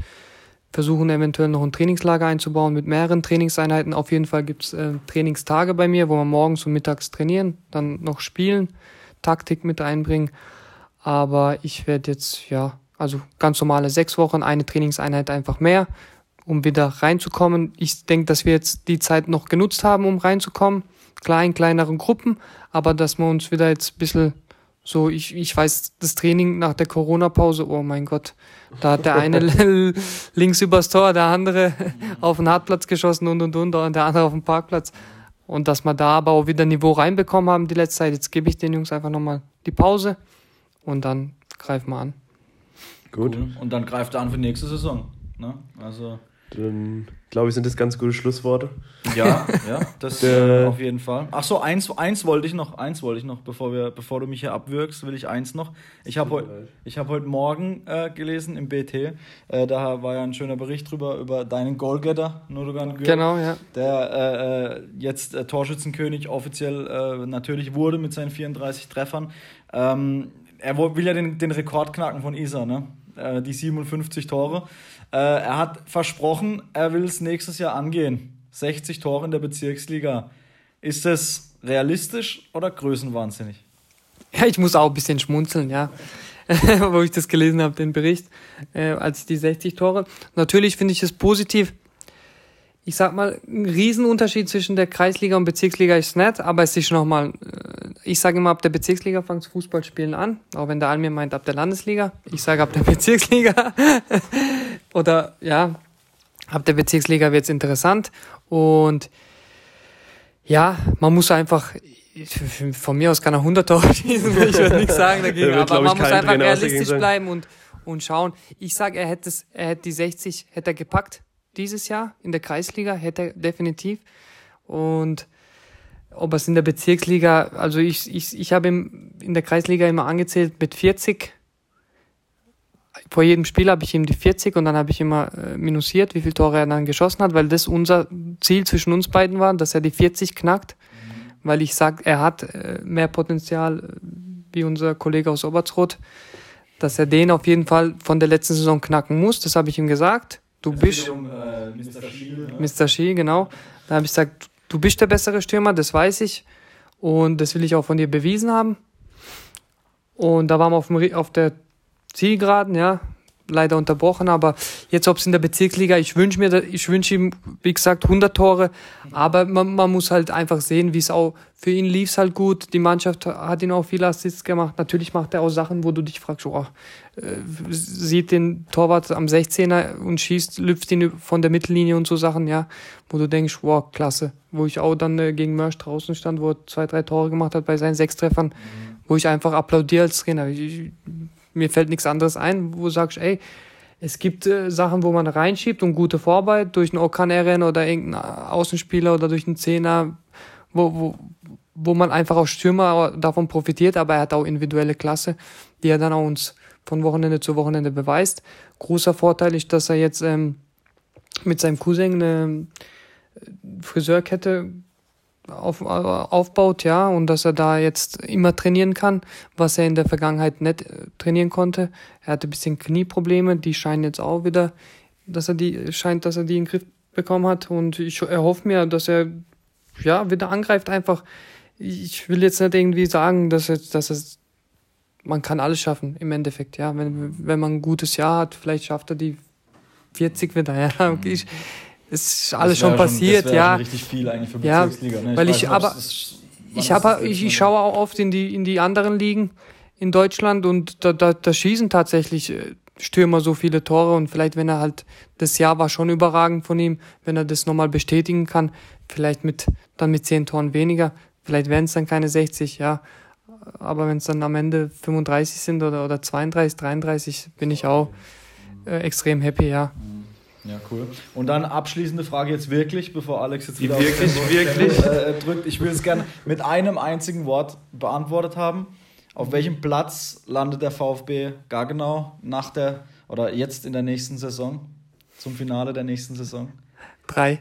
versuchen eventuell noch ein Trainingslager einzubauen mit mehreren Trainingseinheiten. Auf jeden Fall gibt's äh, Trainingstage bei mir, wo wir morgens und mittags trainieren, dann noch spielen, Taktik mit einbringen. Aber ich werde jetzt, ja, also ganz normale sechs Wochen, eine Trainingseinheit einfach mehr, um wieder reinzukommen. Ich denke, dass wir jetzt die Zeit noch genutzt haben, um reinzukommen. Klar in kleineren Gruppen, aber dass wir uns wieder jetzt ein bisschen so, ich, ich weiß, das Training nach der Corona-Pause, oh mein Gott, da hat der eine links übers Tor, der andere auf den Hartplatz geschossen und und und, und der andere auf dem Parkplatz. Und dass wir da aber auch wieder Niveau reinbekommen haben die letzte Zeit. Jetzt gebe ich den Jungs einfach nochmal die Pause und dann greifen wir an. Gut. Cool. Und dann greift er an für die nächste Saison. Ne? Also dann glaube ich, sind das ganz gute Schlussworte. Ja, ja, das äh, auf jeden Fall. Ach so, eins, eins wollte ich noch, eins wollte ich noch, bevor wir, bevor du mich hier abwirkst, will ich eins noch. Ich habe heute, ich habe heute Morgen äh, gelesen im BT, äh, da war ja ein schöner Bericht drüber über deinen Goalgetter, Nurugan Gür, Genau, ja. Der äh, äh, jetzt äh, Torschützenkönig offiziell natürlich wurde mit seinen 34 Treffern. Ähm, er will ja den, den Rekord knacken von Isa, ne? Die 57 Tore. Äh, er hat versprochen, er will es nächstes Jahr angehen. 60 Tore in der Bezirksliga. Ist das realistisch oder größenwahnsinnig? Ja, ich muss auch ein bisschen schmunzeln, ja. Wo ich das gelesen habe, den Bericht, äh, als die 60 Tore. Natürlich finde ich es positiv. Ich sag mal, ein Riesenunterschied zwischen der Kreisliga und Bezirksliga ist nett, aber es ist nochmal, äh, ich sage immer, ab der Bezirksliga fängt Fußballspielen an, auch wenn der Almir meint, ab der Landesliga. Ich sage ab der Bezirksliga. Oder ja, ab der Bezirksliga wird's interessant. Und ja, man muss einfach, von mir aus kann er 100 Tore schießen, ich würde nichts sagen dagegen, wird, aber man muss einfach Trainer realistisch bleiben und, und schauen. Ich sage, er hätte, es, er hätte die 60 hätte er gepackt dieses Jahr in der Kreisliga, hätte er definitiv. Und ob es in der Bezirksliga, also ich, ich, ich habe ihm in der Kreisliga immer angezählt mit 40 vor jedem Spiel habe ich ihm die 40 und dann habe ich immer äh, minusiert, wie viele Tore er dann geschossen hat, weil das unser Ziel zwischen uns beiden war, dass er die 40 knackt, mhm. weil ich sage, er hat äh, mehr Potenzial äh, wie unser Kollege aus Obertsroth, dass er den auf jeden Fall von der letzten Saison knacken muss, das habe ich ihm gesagt. Du das bist um, äh, Mr. Schiel, ne? Mr. Schiel, genau. Da habe ich gesagt, du bist der bessere Stürmer, das weiß ich und das will ich auch von dir bewiesen haben. Und da waren wir auf, dem, auf der Zielgeraden, ja, leider unterbrochen, aber jetzt, ob es in der Bezirksliga, ich wünsche mir, ich wünsche ihm, wie gesagt, 100 Tore, aber man, man muss halt einfach sehen, wie es auch, für ihn lief halt gut, die Mannschaft hat ihn auch viele Assists gemacht, natürlich macht er auch Sachen, wo du dich fragst, oh, äh, sieht den Torwart am 16er und schießt, lüpft ihn von der Mittellinie und so Sachen, ja, wo du denkst, wow, klasse, wo ich auch dann äh, gegen Mörsch draußen stand, wo er zwei, drei Tore gemacht hat bei seinen sechs Treffern, mhm. wo ich einfach applaudiere als Trainer, ich, mir fällt nichts anderes ein, wo du sagst, ey, es gibt äh, Sachen, wo man reinschiebt und gute Vorarbeit durch einen Okan oder irgendeinen Außenspieler oder durch einen Zehner, wo, wo, wo man einfach als Stürmer davon profitiert, aber er hat auch individuelle Klasse, die er dann auch uns von Wochenende zu Wochenende beweist. Großer Vorteil ist, dass er jetzt ähm, mit seinem Cousin eine Friseurkette auf, aufbaut, ja, und dass er da jetzt immer trainieren kann, was er in der Vergangenheit nicht äh, trainieren konnte. Er hatte ein bisschen Knieprobleme, die scheinen jetzt auch wieder, dass er die, scheint, dass er die in den Griff bekommen hat und ich erhoffe mir, dass er, ja, wieder angreift einfach. Ich will jetzt nicht irgendwie sagen, dass er, dass es, man kann alles schaffen, im Endeffekt, ja. Wenn, wenn man ein gutes Jahr hat, vielleicht schafft er die 40 wieder, ja. Ich, ist alles schon passiert, schon, ja. Schon richtig viel eigentlich für ja, Bezirksliga. Ne? Ich weil ich, aber ich habe, ich, ich schaue auch oft in die in die anderen Ligen in Deutschland und da, da, da schießen tatsächlich äh, Stürmer so viele Tore und vielleicht wenn er halt das Jahr war schon überragend von ihm, wenn er das nochmal bestätigen kann, vielleicht mit dann mit zehn Toren weniger, vielleicht wären es dann keine 60, ja. Aber wenn es dann am Ende 35 sind oder, oder 32, 33, bin ich auch äh, extrem happy, ja. Ja, cool. Und dann abschließende Frage jetzt wirklich, bevor Alex jetzt wieder wirklich, auf wirklich äh, drückt. Ich will es gerne mit einem einzigen Wort beantwortet haben. Auf welchem Platz landet der VfB gar genau nach der oder jetzt in der nächsten Saison zum Finale der nächsten Saison? Drei.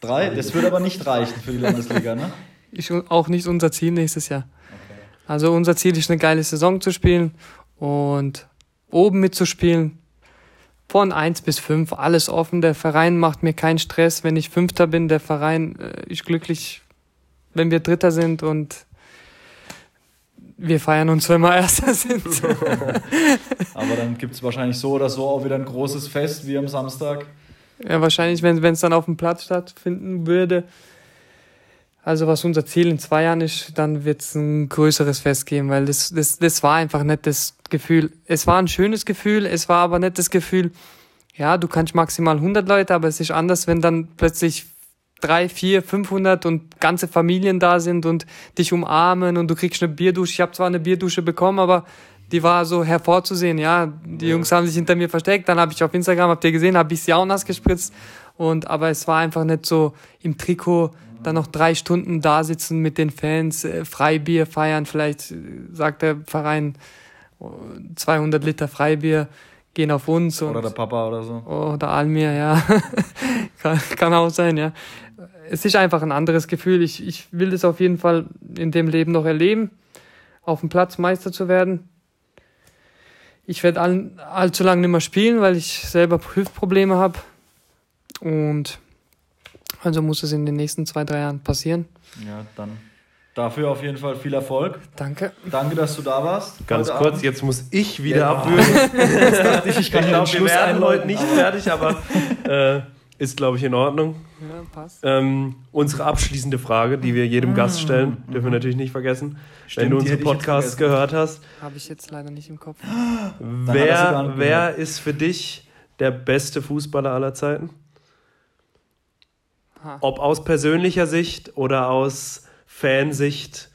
Drei? Das wird aber nicht reichen für die Landesliga, ne? Ist auch nicht unser Ziel nächstes Jahr. Okay. Also unser Ziel ist eine geile Saison zu spielen und oben mitzuspielen von eins bis fünf alles offen. Der Verein macht mir keinen Stress. Wenn ich Fünfter bin, der Verein äh, ist glücklich, wenn wir Dritter sind und wir feiern uns, wenn wir Erster sind. Aber dann gibt es wahrscheinlich so oder so auch wieder ein großes Fest wie am Samstag. Ja, wahrscheinlich, wenn es dann auf dem Platz stattfinden würde. Also was unser Ziel in zwei Jahren ist, dann wird es ein größeres Fest geben, weil das, das, das war einfach nicht das Gefühl. Es war ein schönes Gefühl, es war aber nicht das Gefühl, ja, du kannst maximal 100 Leute, aber es ist anders, wenn dann plötzlich drei, vier, 500 und ganze Familien da sind und dich umarmen und du kriegst eine Bierdusche. Ich habe zwar eine Bierdusche bekommen, aber die war so hervorzusehen, ja. Die Jungs haben sich hinter mir versteckt, dann habe ich auf Instagram, habt ihr gesehen, habe ich sie auch nass gespritzt. Und aber es war einfach nicht so im Trikot dann noch drei Stunden da sitzen mit den Fans, äh, Freibier feiern, vielleicht äh, sagt der Verein 200 Liter Freibier gehen auf uns. oder der Papa oder so. Oder Almir, ja. kann, kann auch sein, ja. Es ist einfach ein anderes Gefühl. Ich, ich will das auf jeden Fall in dem Leben noch erleben, auf dem Platz Meister zu werden. Ich werde all, allzu lange nicht mehr spielen, weil ich selber Hüftprobleme habe. Und also muss es in den nächsten zwei, drei Jahren passieren. Ja, dann dafür auf jeden Fall viel Erfolg. Danke. Danke, dass du da warst. Ganz kurz, Abend. jetzt muss ich wieder ja. abwürgen. ich, ich, glaube, wir werden heute nicht fertig, aber äh, ist, glaube ich, in Ordnung. Ja, passt. Ähm, unsere abschließende Frage, die wir jedem Gast stellen, dürfen wir natürlich nicht vergessen. Stimmt, Wenn du unsere Podcasts gehört hast. Habe ich jetzt leider nicht im Kopf. Wer, wer ist für dich der beste Fußballer aller Zeiten? Ob aus persönlicher Sicht oder aus Fansicht.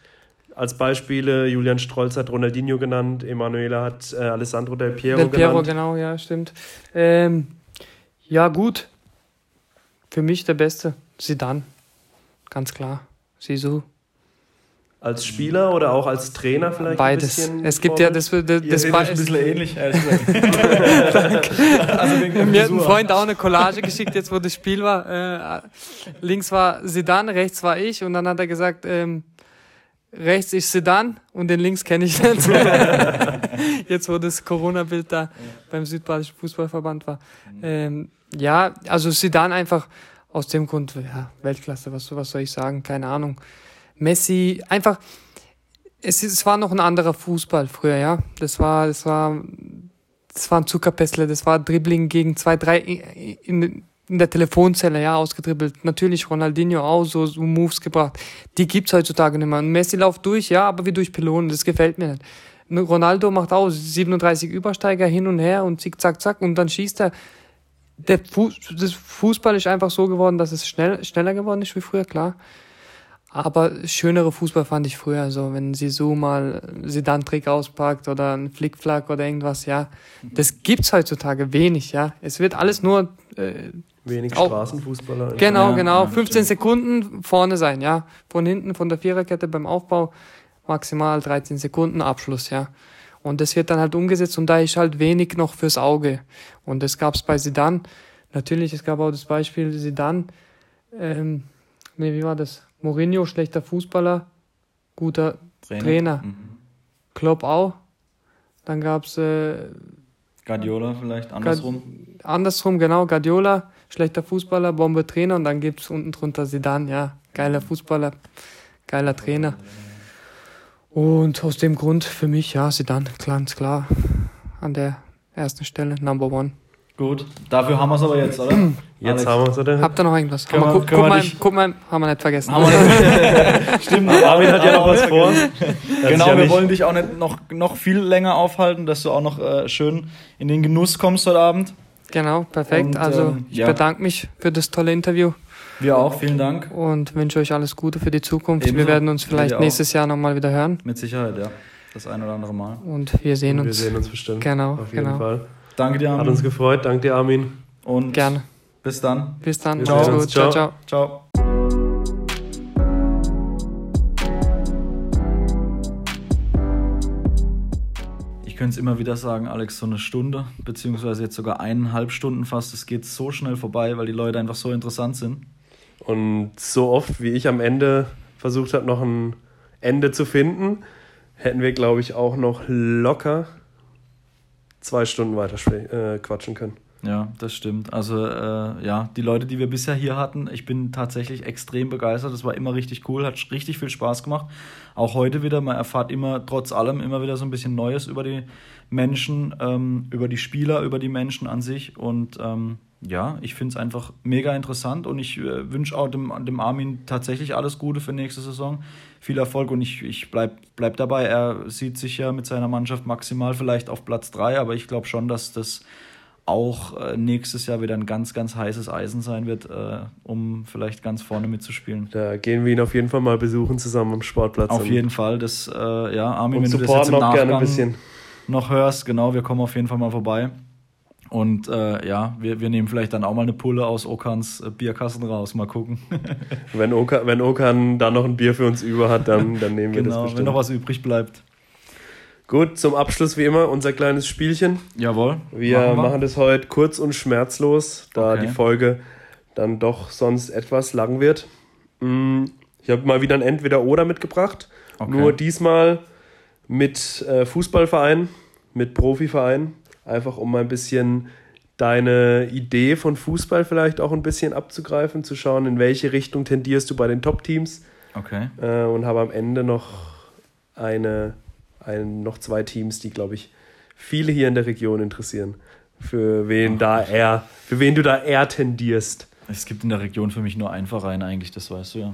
Als Beispiele, Julian Strolz hat Ronaldinho genannt, Emanuela hat äh, Alessandro Del Piero Del Piero, genannt. genau, ja, stimmt. Ähm, ja, gut. Für mich der Beste. Sidan. Ganz klar. Sisu. Als Spieler oder auch als Trainer vielleicht? Beides. es gibt ja das. das, das, das ein bisschen ähnlich, ehrlich also Mir hat ein Freund auch eine Collage geschickt, jetzt wo das Spiel war. Äh, links war Sidan, rechts war ich und dann hat er gesagt, ähm, rechts ist Sedan und den links kenne ich nicht. jetzt wo das Corona-Bild da beim Südbadischen Fußballverband war. Ähm, ja, also Sedan einfach aus dem Grund, ja, Weltklasse, was, was soll ich sagen, keine Ahnung. Messi, einfach, es, es war noch ein anderer Fußball früher, ja. Das war, das war, das war ein Zuckerpässle, das war Dribbling gegen zwei, drei in, in der Telefonzelle, ja, ausgedribbelt. Natürlich Ronaldinho auch so, so Moves gebracht. Die gibt's heutzutage nicht mehr. Und Messi läuft durch, ja, aber wie durch Pylonen, das gefällt mir nicht. Ronaldo macht auch 37 Übersteiger hin und her und zick, zack, zack und dann schießt er. Der Fuß, das Fußball ist einfach so geworden, dass es schnell, schneller geworden ist wie früher, klar. Aber schönere Fußball fand ich früher, so wenn sie so mal Sedan-Trick auspackt oder ein Flickflack oder irgendwas, ja. Das gibt's heutzutage wenig, ja. Es wird alles nur äh, wenig auch, Straßenfußballer. Genau, ja, genau. Ja, 15 Sekunden vorne sein, ja. Von hinten, von der Viererkette beim Aufbau maximal 13 Sekunden Abschluss, ja. Und das wird dann halt umgesetzt und da ist halt wenig noch fürs Auge. Und das gab's bei Sedan. Natürlich, es gab auch das Beispiel Sedan. Ähm, nee, wie war das? Mourinho, schlechter Fußballer, guter Trainer. Trainer. Mhm. Klopp auch. Dann gab es. Äh, Guardiola vielleicht, andersrum. Gard andersrum, genau. Guardiola, schlechter Fußballer, Bombe Trainer. Und dann gibt es unten drunter Sidan, ja. Geiler Fußballer, geiler Trainer. Und aus dem Grund für mich, ja, Sidan, ganz klar an der ersten Stelle, Number One. Gut, dafür haben wir es aber jetzt, oder? Jetzt Alex. haben wir es, oder? Habt ihr noch irgendwas? Können wir, guck, guck, mal, guck mal, haben wir nicht vergessen. Haben wir nicht. Stimmt, Armin hat ja noch was vor. genau, ja wir wollen dich auch nicht noch, noch viel länger aufhalten, dass du auch noch äh, schön in den Genuss kommst heute Abend. Genau, perfekt. Und, also ähm, ich ja. bedanke mich für das tolle Interview. Wir auch, vielen Dank. Und wünsche euch alles Gute für die Zukunft. Ebenso. Wir werden uns vielleicht nächstes Jahr nochmal wieder hören. Mit Sicherheit, ja. Das ein oder andere Mal. Und wir sehen Und uns. Wir sehen uns bestimmt. Genau, Auf jeden genau. Fall. Danke dir, Armin. Hat uns gefreut. Danke dir, Armin. Und Gerne. Bis dann. Bis dann. Ciao. Gut. ciao. ciao. ciao. Ich könnte es immer wieder sagen, Alex, so eine Stunde, beziehungsweise jetzt sogar eineinhalb Stunden fast. Es geht so schnell vorbei, weil die Leute einfach so interessant sind. Und so oft, wie ich am Ende versucht habe, noch ein Ende zu finden, hätten wir, glaube ich, auch noch locker zwei Stunden weiter äh, quatschen können. Ja, das stimmt. Also äh, ja, die Leute, die wir bisher hier hatten, ich bin tatsächlich extrem begeistert. Das war immer richtig cool, hat richtig viel Spaß gemacht. Auch heute wieder, man erfahrt immer trotz allem immer wieder so ein bisschen Neues über die Menschen, ähm, über die Spieler, über die Menschen an sich. Und ähm, ja, ich finde es einfach mega interessant und ich äh, wünsche auch dem, dem Armin tatsächlich alles Gute für nächste Saison. Viel Erfolg und ich, ich bleib, bleib dabei. Er sieht sich ja mit seiner Mannschaft maximal vielleicht auf Platz 3, aber ich glaube schon, dass das auch äh, nächstes Jahr wieder ein ganz, ganz heißes Eisen sein wird, äh, um vielleicht ganz vorne mitzuspielen. Da gehen wir ihn auf jeden Fall mal besuchen zusammen am Sportplatz. Auf jeden Fall. Das, äh, ja, Armin, wenn du das jetzt im Nachgang noch hörst, genau, wir kommen auf jeden Fall mal vorbei. Und äh, ja, wir, wir nehmen vielleicht dann auch mal eine Pulle aus Okans äh, Bierkasten raus, mal gucken. wenn, Okan, wenn Okan da noch ein Bier für uns über hat, dann, dann nehmen wir genau, das bestimmt. wenn noch was übrig bleibt. Gut, zum Abschluss wie immer unser kleines Spielchen. Jawohl. Wir machen, wir. machen das heute kurz und schmerzlos, da okay. die Folge dann doch sonst etwas lang wird. Mm, ich habe mal wieder ein Entweder-Oder mitgebracht. Okay. Nur diesmal mit äh, Fußballverein, mit Profiverein. Einfach um mal ein bisschen deine Idee von Fußball vielleicht auch ein bisschen abzugreifen, zu schauen, in welche Richtung tendierst du bei den Top-Teams. Okay. Äh, und habe am Ende noch eine ein, noch zwei Teams, die, glaube ich, viele hier in der Region interessieren. Für wen, oh, da eher, für wen du da eher tendierst. Es gibt in der Region für mich nur einen Verein eigentlich, das weißt du ja.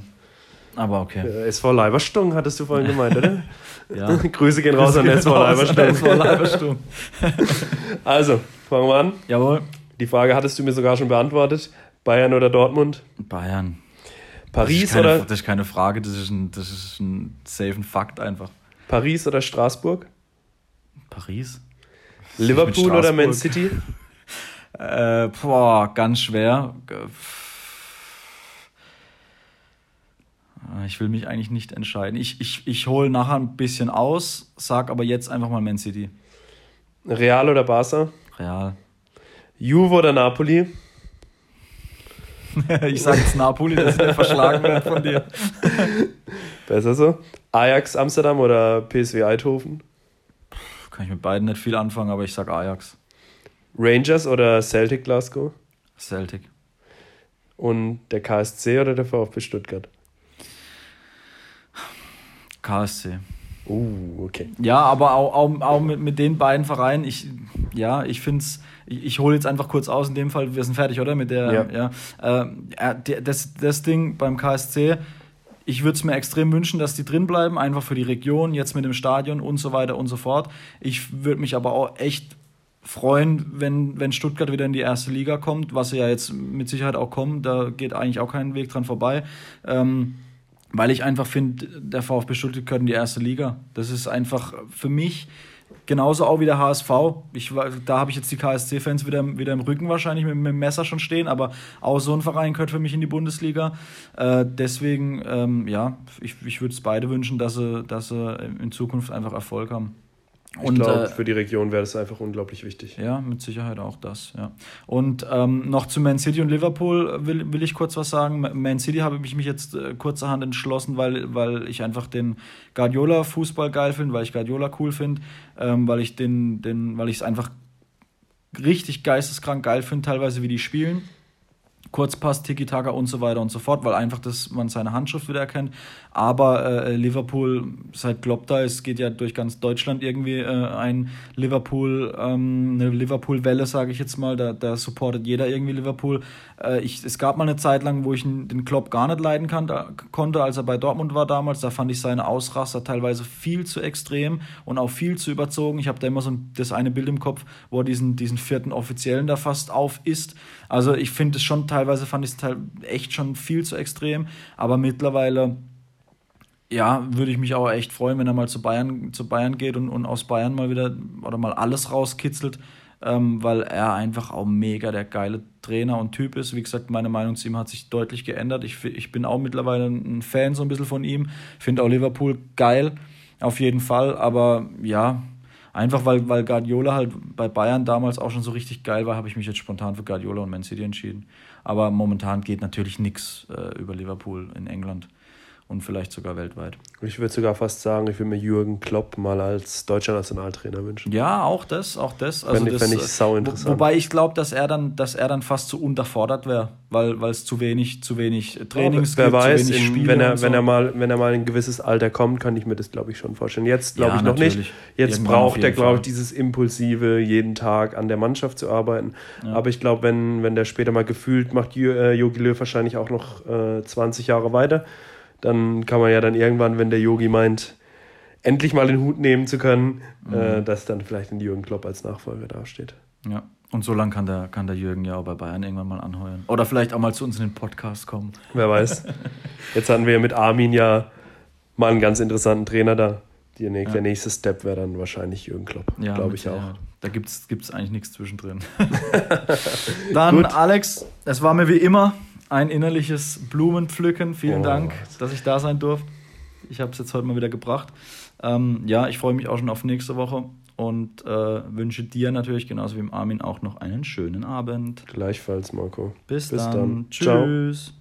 Aber okay. Äh, SV Leiberstung hattest du vorhin gemeint, oder? ja. Grüße gehen raus Grüße an SV Leiberstung. SV Leiberstung. also, fangen wir an. Jawohl. Die Frage hattest du mir sogar schon beantwortet. Bayern oder Dortmund? Bayern. Paris das keine, oder? Das ist keine Frage, das ist ein, das ist ein safe Fakt einfach. Paris oder Straßburg? Paris. Liverpool oder Man City? äh, boah, ganz schwer. Ich will mich eigentlich nicht entscheiden. Ich, ich, ich hole nachher ein bisschen aus, sag aber jetzt einfach mal Man City. Real oder Barca? Real. Juve oder Napoli? ich sage jetzt Napoli, das ist der verschlagen von dir. Besser so. Ajax Amsterdam oder PSW Eindhoven? Kann ich mit beiden nicht viel anfangen, aber ich sag Ajax. Rangers oder Celtic Glasgow? Celtic. Und der KSC oder der VfB Stuttgart? KSC. Uh, okay. Ja, aber auch, auch, auch mit, mit den beiden Vereinen, ich, ja, ich finde es, ich, ich hole jetzt einfach kurz aus, in dem Fall, wir sind fertig, oder? Mit der, ja, ja äh, das, das Ding beim KSC, ich würde es mir extrem wünschen, dass die drin bleiben, einfach für die Region, jetzt mit dem Stadion und so weiter und so fort. Ich würde mich aber auch echt freuen, wenn, wenn Stuttgart wieder in die erste Liga kommt, was ja jetzt mit Sicherheit auch kommt. Da geht eigentlich auch kein Weg dran vorbei. Ähm, weil ich einfach finde, der VfB Stuttgart gehört in die erste Liga. Das ist einfach für mich Genauso auch wie der HSV. Ich, da habe ich jetzt die KSC-Fans wieder, wieder im Rücken wahrscheinlich mit, mit, dem Messer schon stehen, aber auch so ein Verein gehört für mich in die Bundesliga. Äh, deswegen, ähm, ja, ich, ich würde es beide wünschen, dass sie, dass sie in Zukunft einfach Erfolg haben. Ich glaube, äh, für die Region wäre das einfach unglaublich wichtig. Ja, mit Sicherheit auch das. Ja. Und ähm, noch zu Man City und Liverpool will, will ich kurz was sagen. Man City habe ich mich jetzt äh, kurzerhand entschlossen, weil, weil ich einfach den Guardiola-Fußball geil finde, weil ich Guardiola cool finde, ähm, weil ich den, den, weil ich es einfach richtig geisteskrank geil finde, teilweise wie die spielen. Kurzpass, Tiki-Taka und so weiter und so fort, weil einfach das, man seine Handschrift wieder erkennt. Aber äh, Liverpool, seit Klopp da ist, geht ja durch ganz Deutschland irgendwie äh, ein Liverpool, ähm, eine Liverpool-Welle, sage ich jetzt mal. Da, da supportet jeder irgendwie Liverpool. Äh, ich, es gab mal eine Zeit lang, wo ich den Klopp gar nicht leiden kann, konnte, als er bei Dortmund war damals. Da fand ich seine Ausraster teilweise viel zu extrem und auch viel zu überzogen. Ich habe da immer so ein, das eine Bild im Kopf, wo er diesen, diesen vierten Offiziellen da fast auf ist. Also ich finde es schon teilweise, fand ich es echt schon viel zu extrem. Aber mittlerweile ja, würde ich mich auch echt freuen, wenn er mal zu Bayern, zu Bayern geht und, und aus Bayern mal wieder oder mal alles rauskitzelt ähm, weil er einfach auch mega der geile Trainer und Typ ist. Wie gesagt, meine Meinung zu ihm hat sich deutlich geändert. Ich, ich bin auch mittlerweile ein Fan so ein bisschen von ihm. Finde auch Liverpool geil, auf jeden Fall. Aber ja, einfach weil, weil Guardiola halt bei Bayern damals auch schon so richtig geil war, habe ich mich jetzt spontan für Guardiola und Man City entschieden. Aber momentan geht natürlich nichts äh, über Liverpool in England. Und vielleicht sogar weltweit. Ich würde sogar fast sagen, ich würde mir Jürgen Klopp mal als deutscher Nationaltrainer wünschen. Ja, auch das, auch das. Also Fände ich, das, fänd ich äh, sau wo- interessant. Wobei ich glaube, dass er dann, dass er dann fast zu unterfordert wäre, weil es zu wenig, zu wenig Trainings Wer gibt, weiß, zu wenig in, Spiele wenn, er, und wenn, so. er mal, wenn er mal in ein gewisses Alter kommt, kann ich mir das, glaube ich, schon vorstellen. Jetzt glaube Ja, ich noch natürlich. nicht. Jetzt Irgendwann braucht er, glaube ich, dieses impulsive, jeden Tag an der Mannschaft zu arbeiten. Ja. Aber ich glaube, wenn, wenn der später mal gefühlt macht, äh, Jogi Löw wahrscheinlich auch noch äh, 20 Jahre weiter, dann kann man ja dann irgendwann, wenn der Yogi meint, endlich mal den Hut nehmen zu können, Mhm. äh, dass dann vielleicht ein Jürgen Klopp als Nachfolger dasteht. Ja. Und so lange kann der, kann der Jürgen ja auch bei Bayern irgendwann mal anheuern. Oder vielleicht auch mal zu uns in den Podcast kommen. Wer weiß. Jetzt hatten wir ja mit Armin ja mal einen ganz interessanten Trainer da. Nächste- Der nächste Step wäre dann wahrscheinlich Jürgen Klopp. Ja, glaube ich auch. Da gibt es eigentlich nichts zwischendrin. Dann, Alex, es war mir wie immer ein innerliches Blumenpflücken. Vielen Oh. Dank, dass ich da sein durfte. Ich habe es jetzt heute mal wieder gebracht. Ähm, ja, ich freue mich auch schon auf nächste Woche und äh, wünsche dir natürlich genauso wie dem Armin auch noch einen schönen Abend. Gleichfalls, Marco. Bis, Bis dann. dann. Ciao. Tschüss.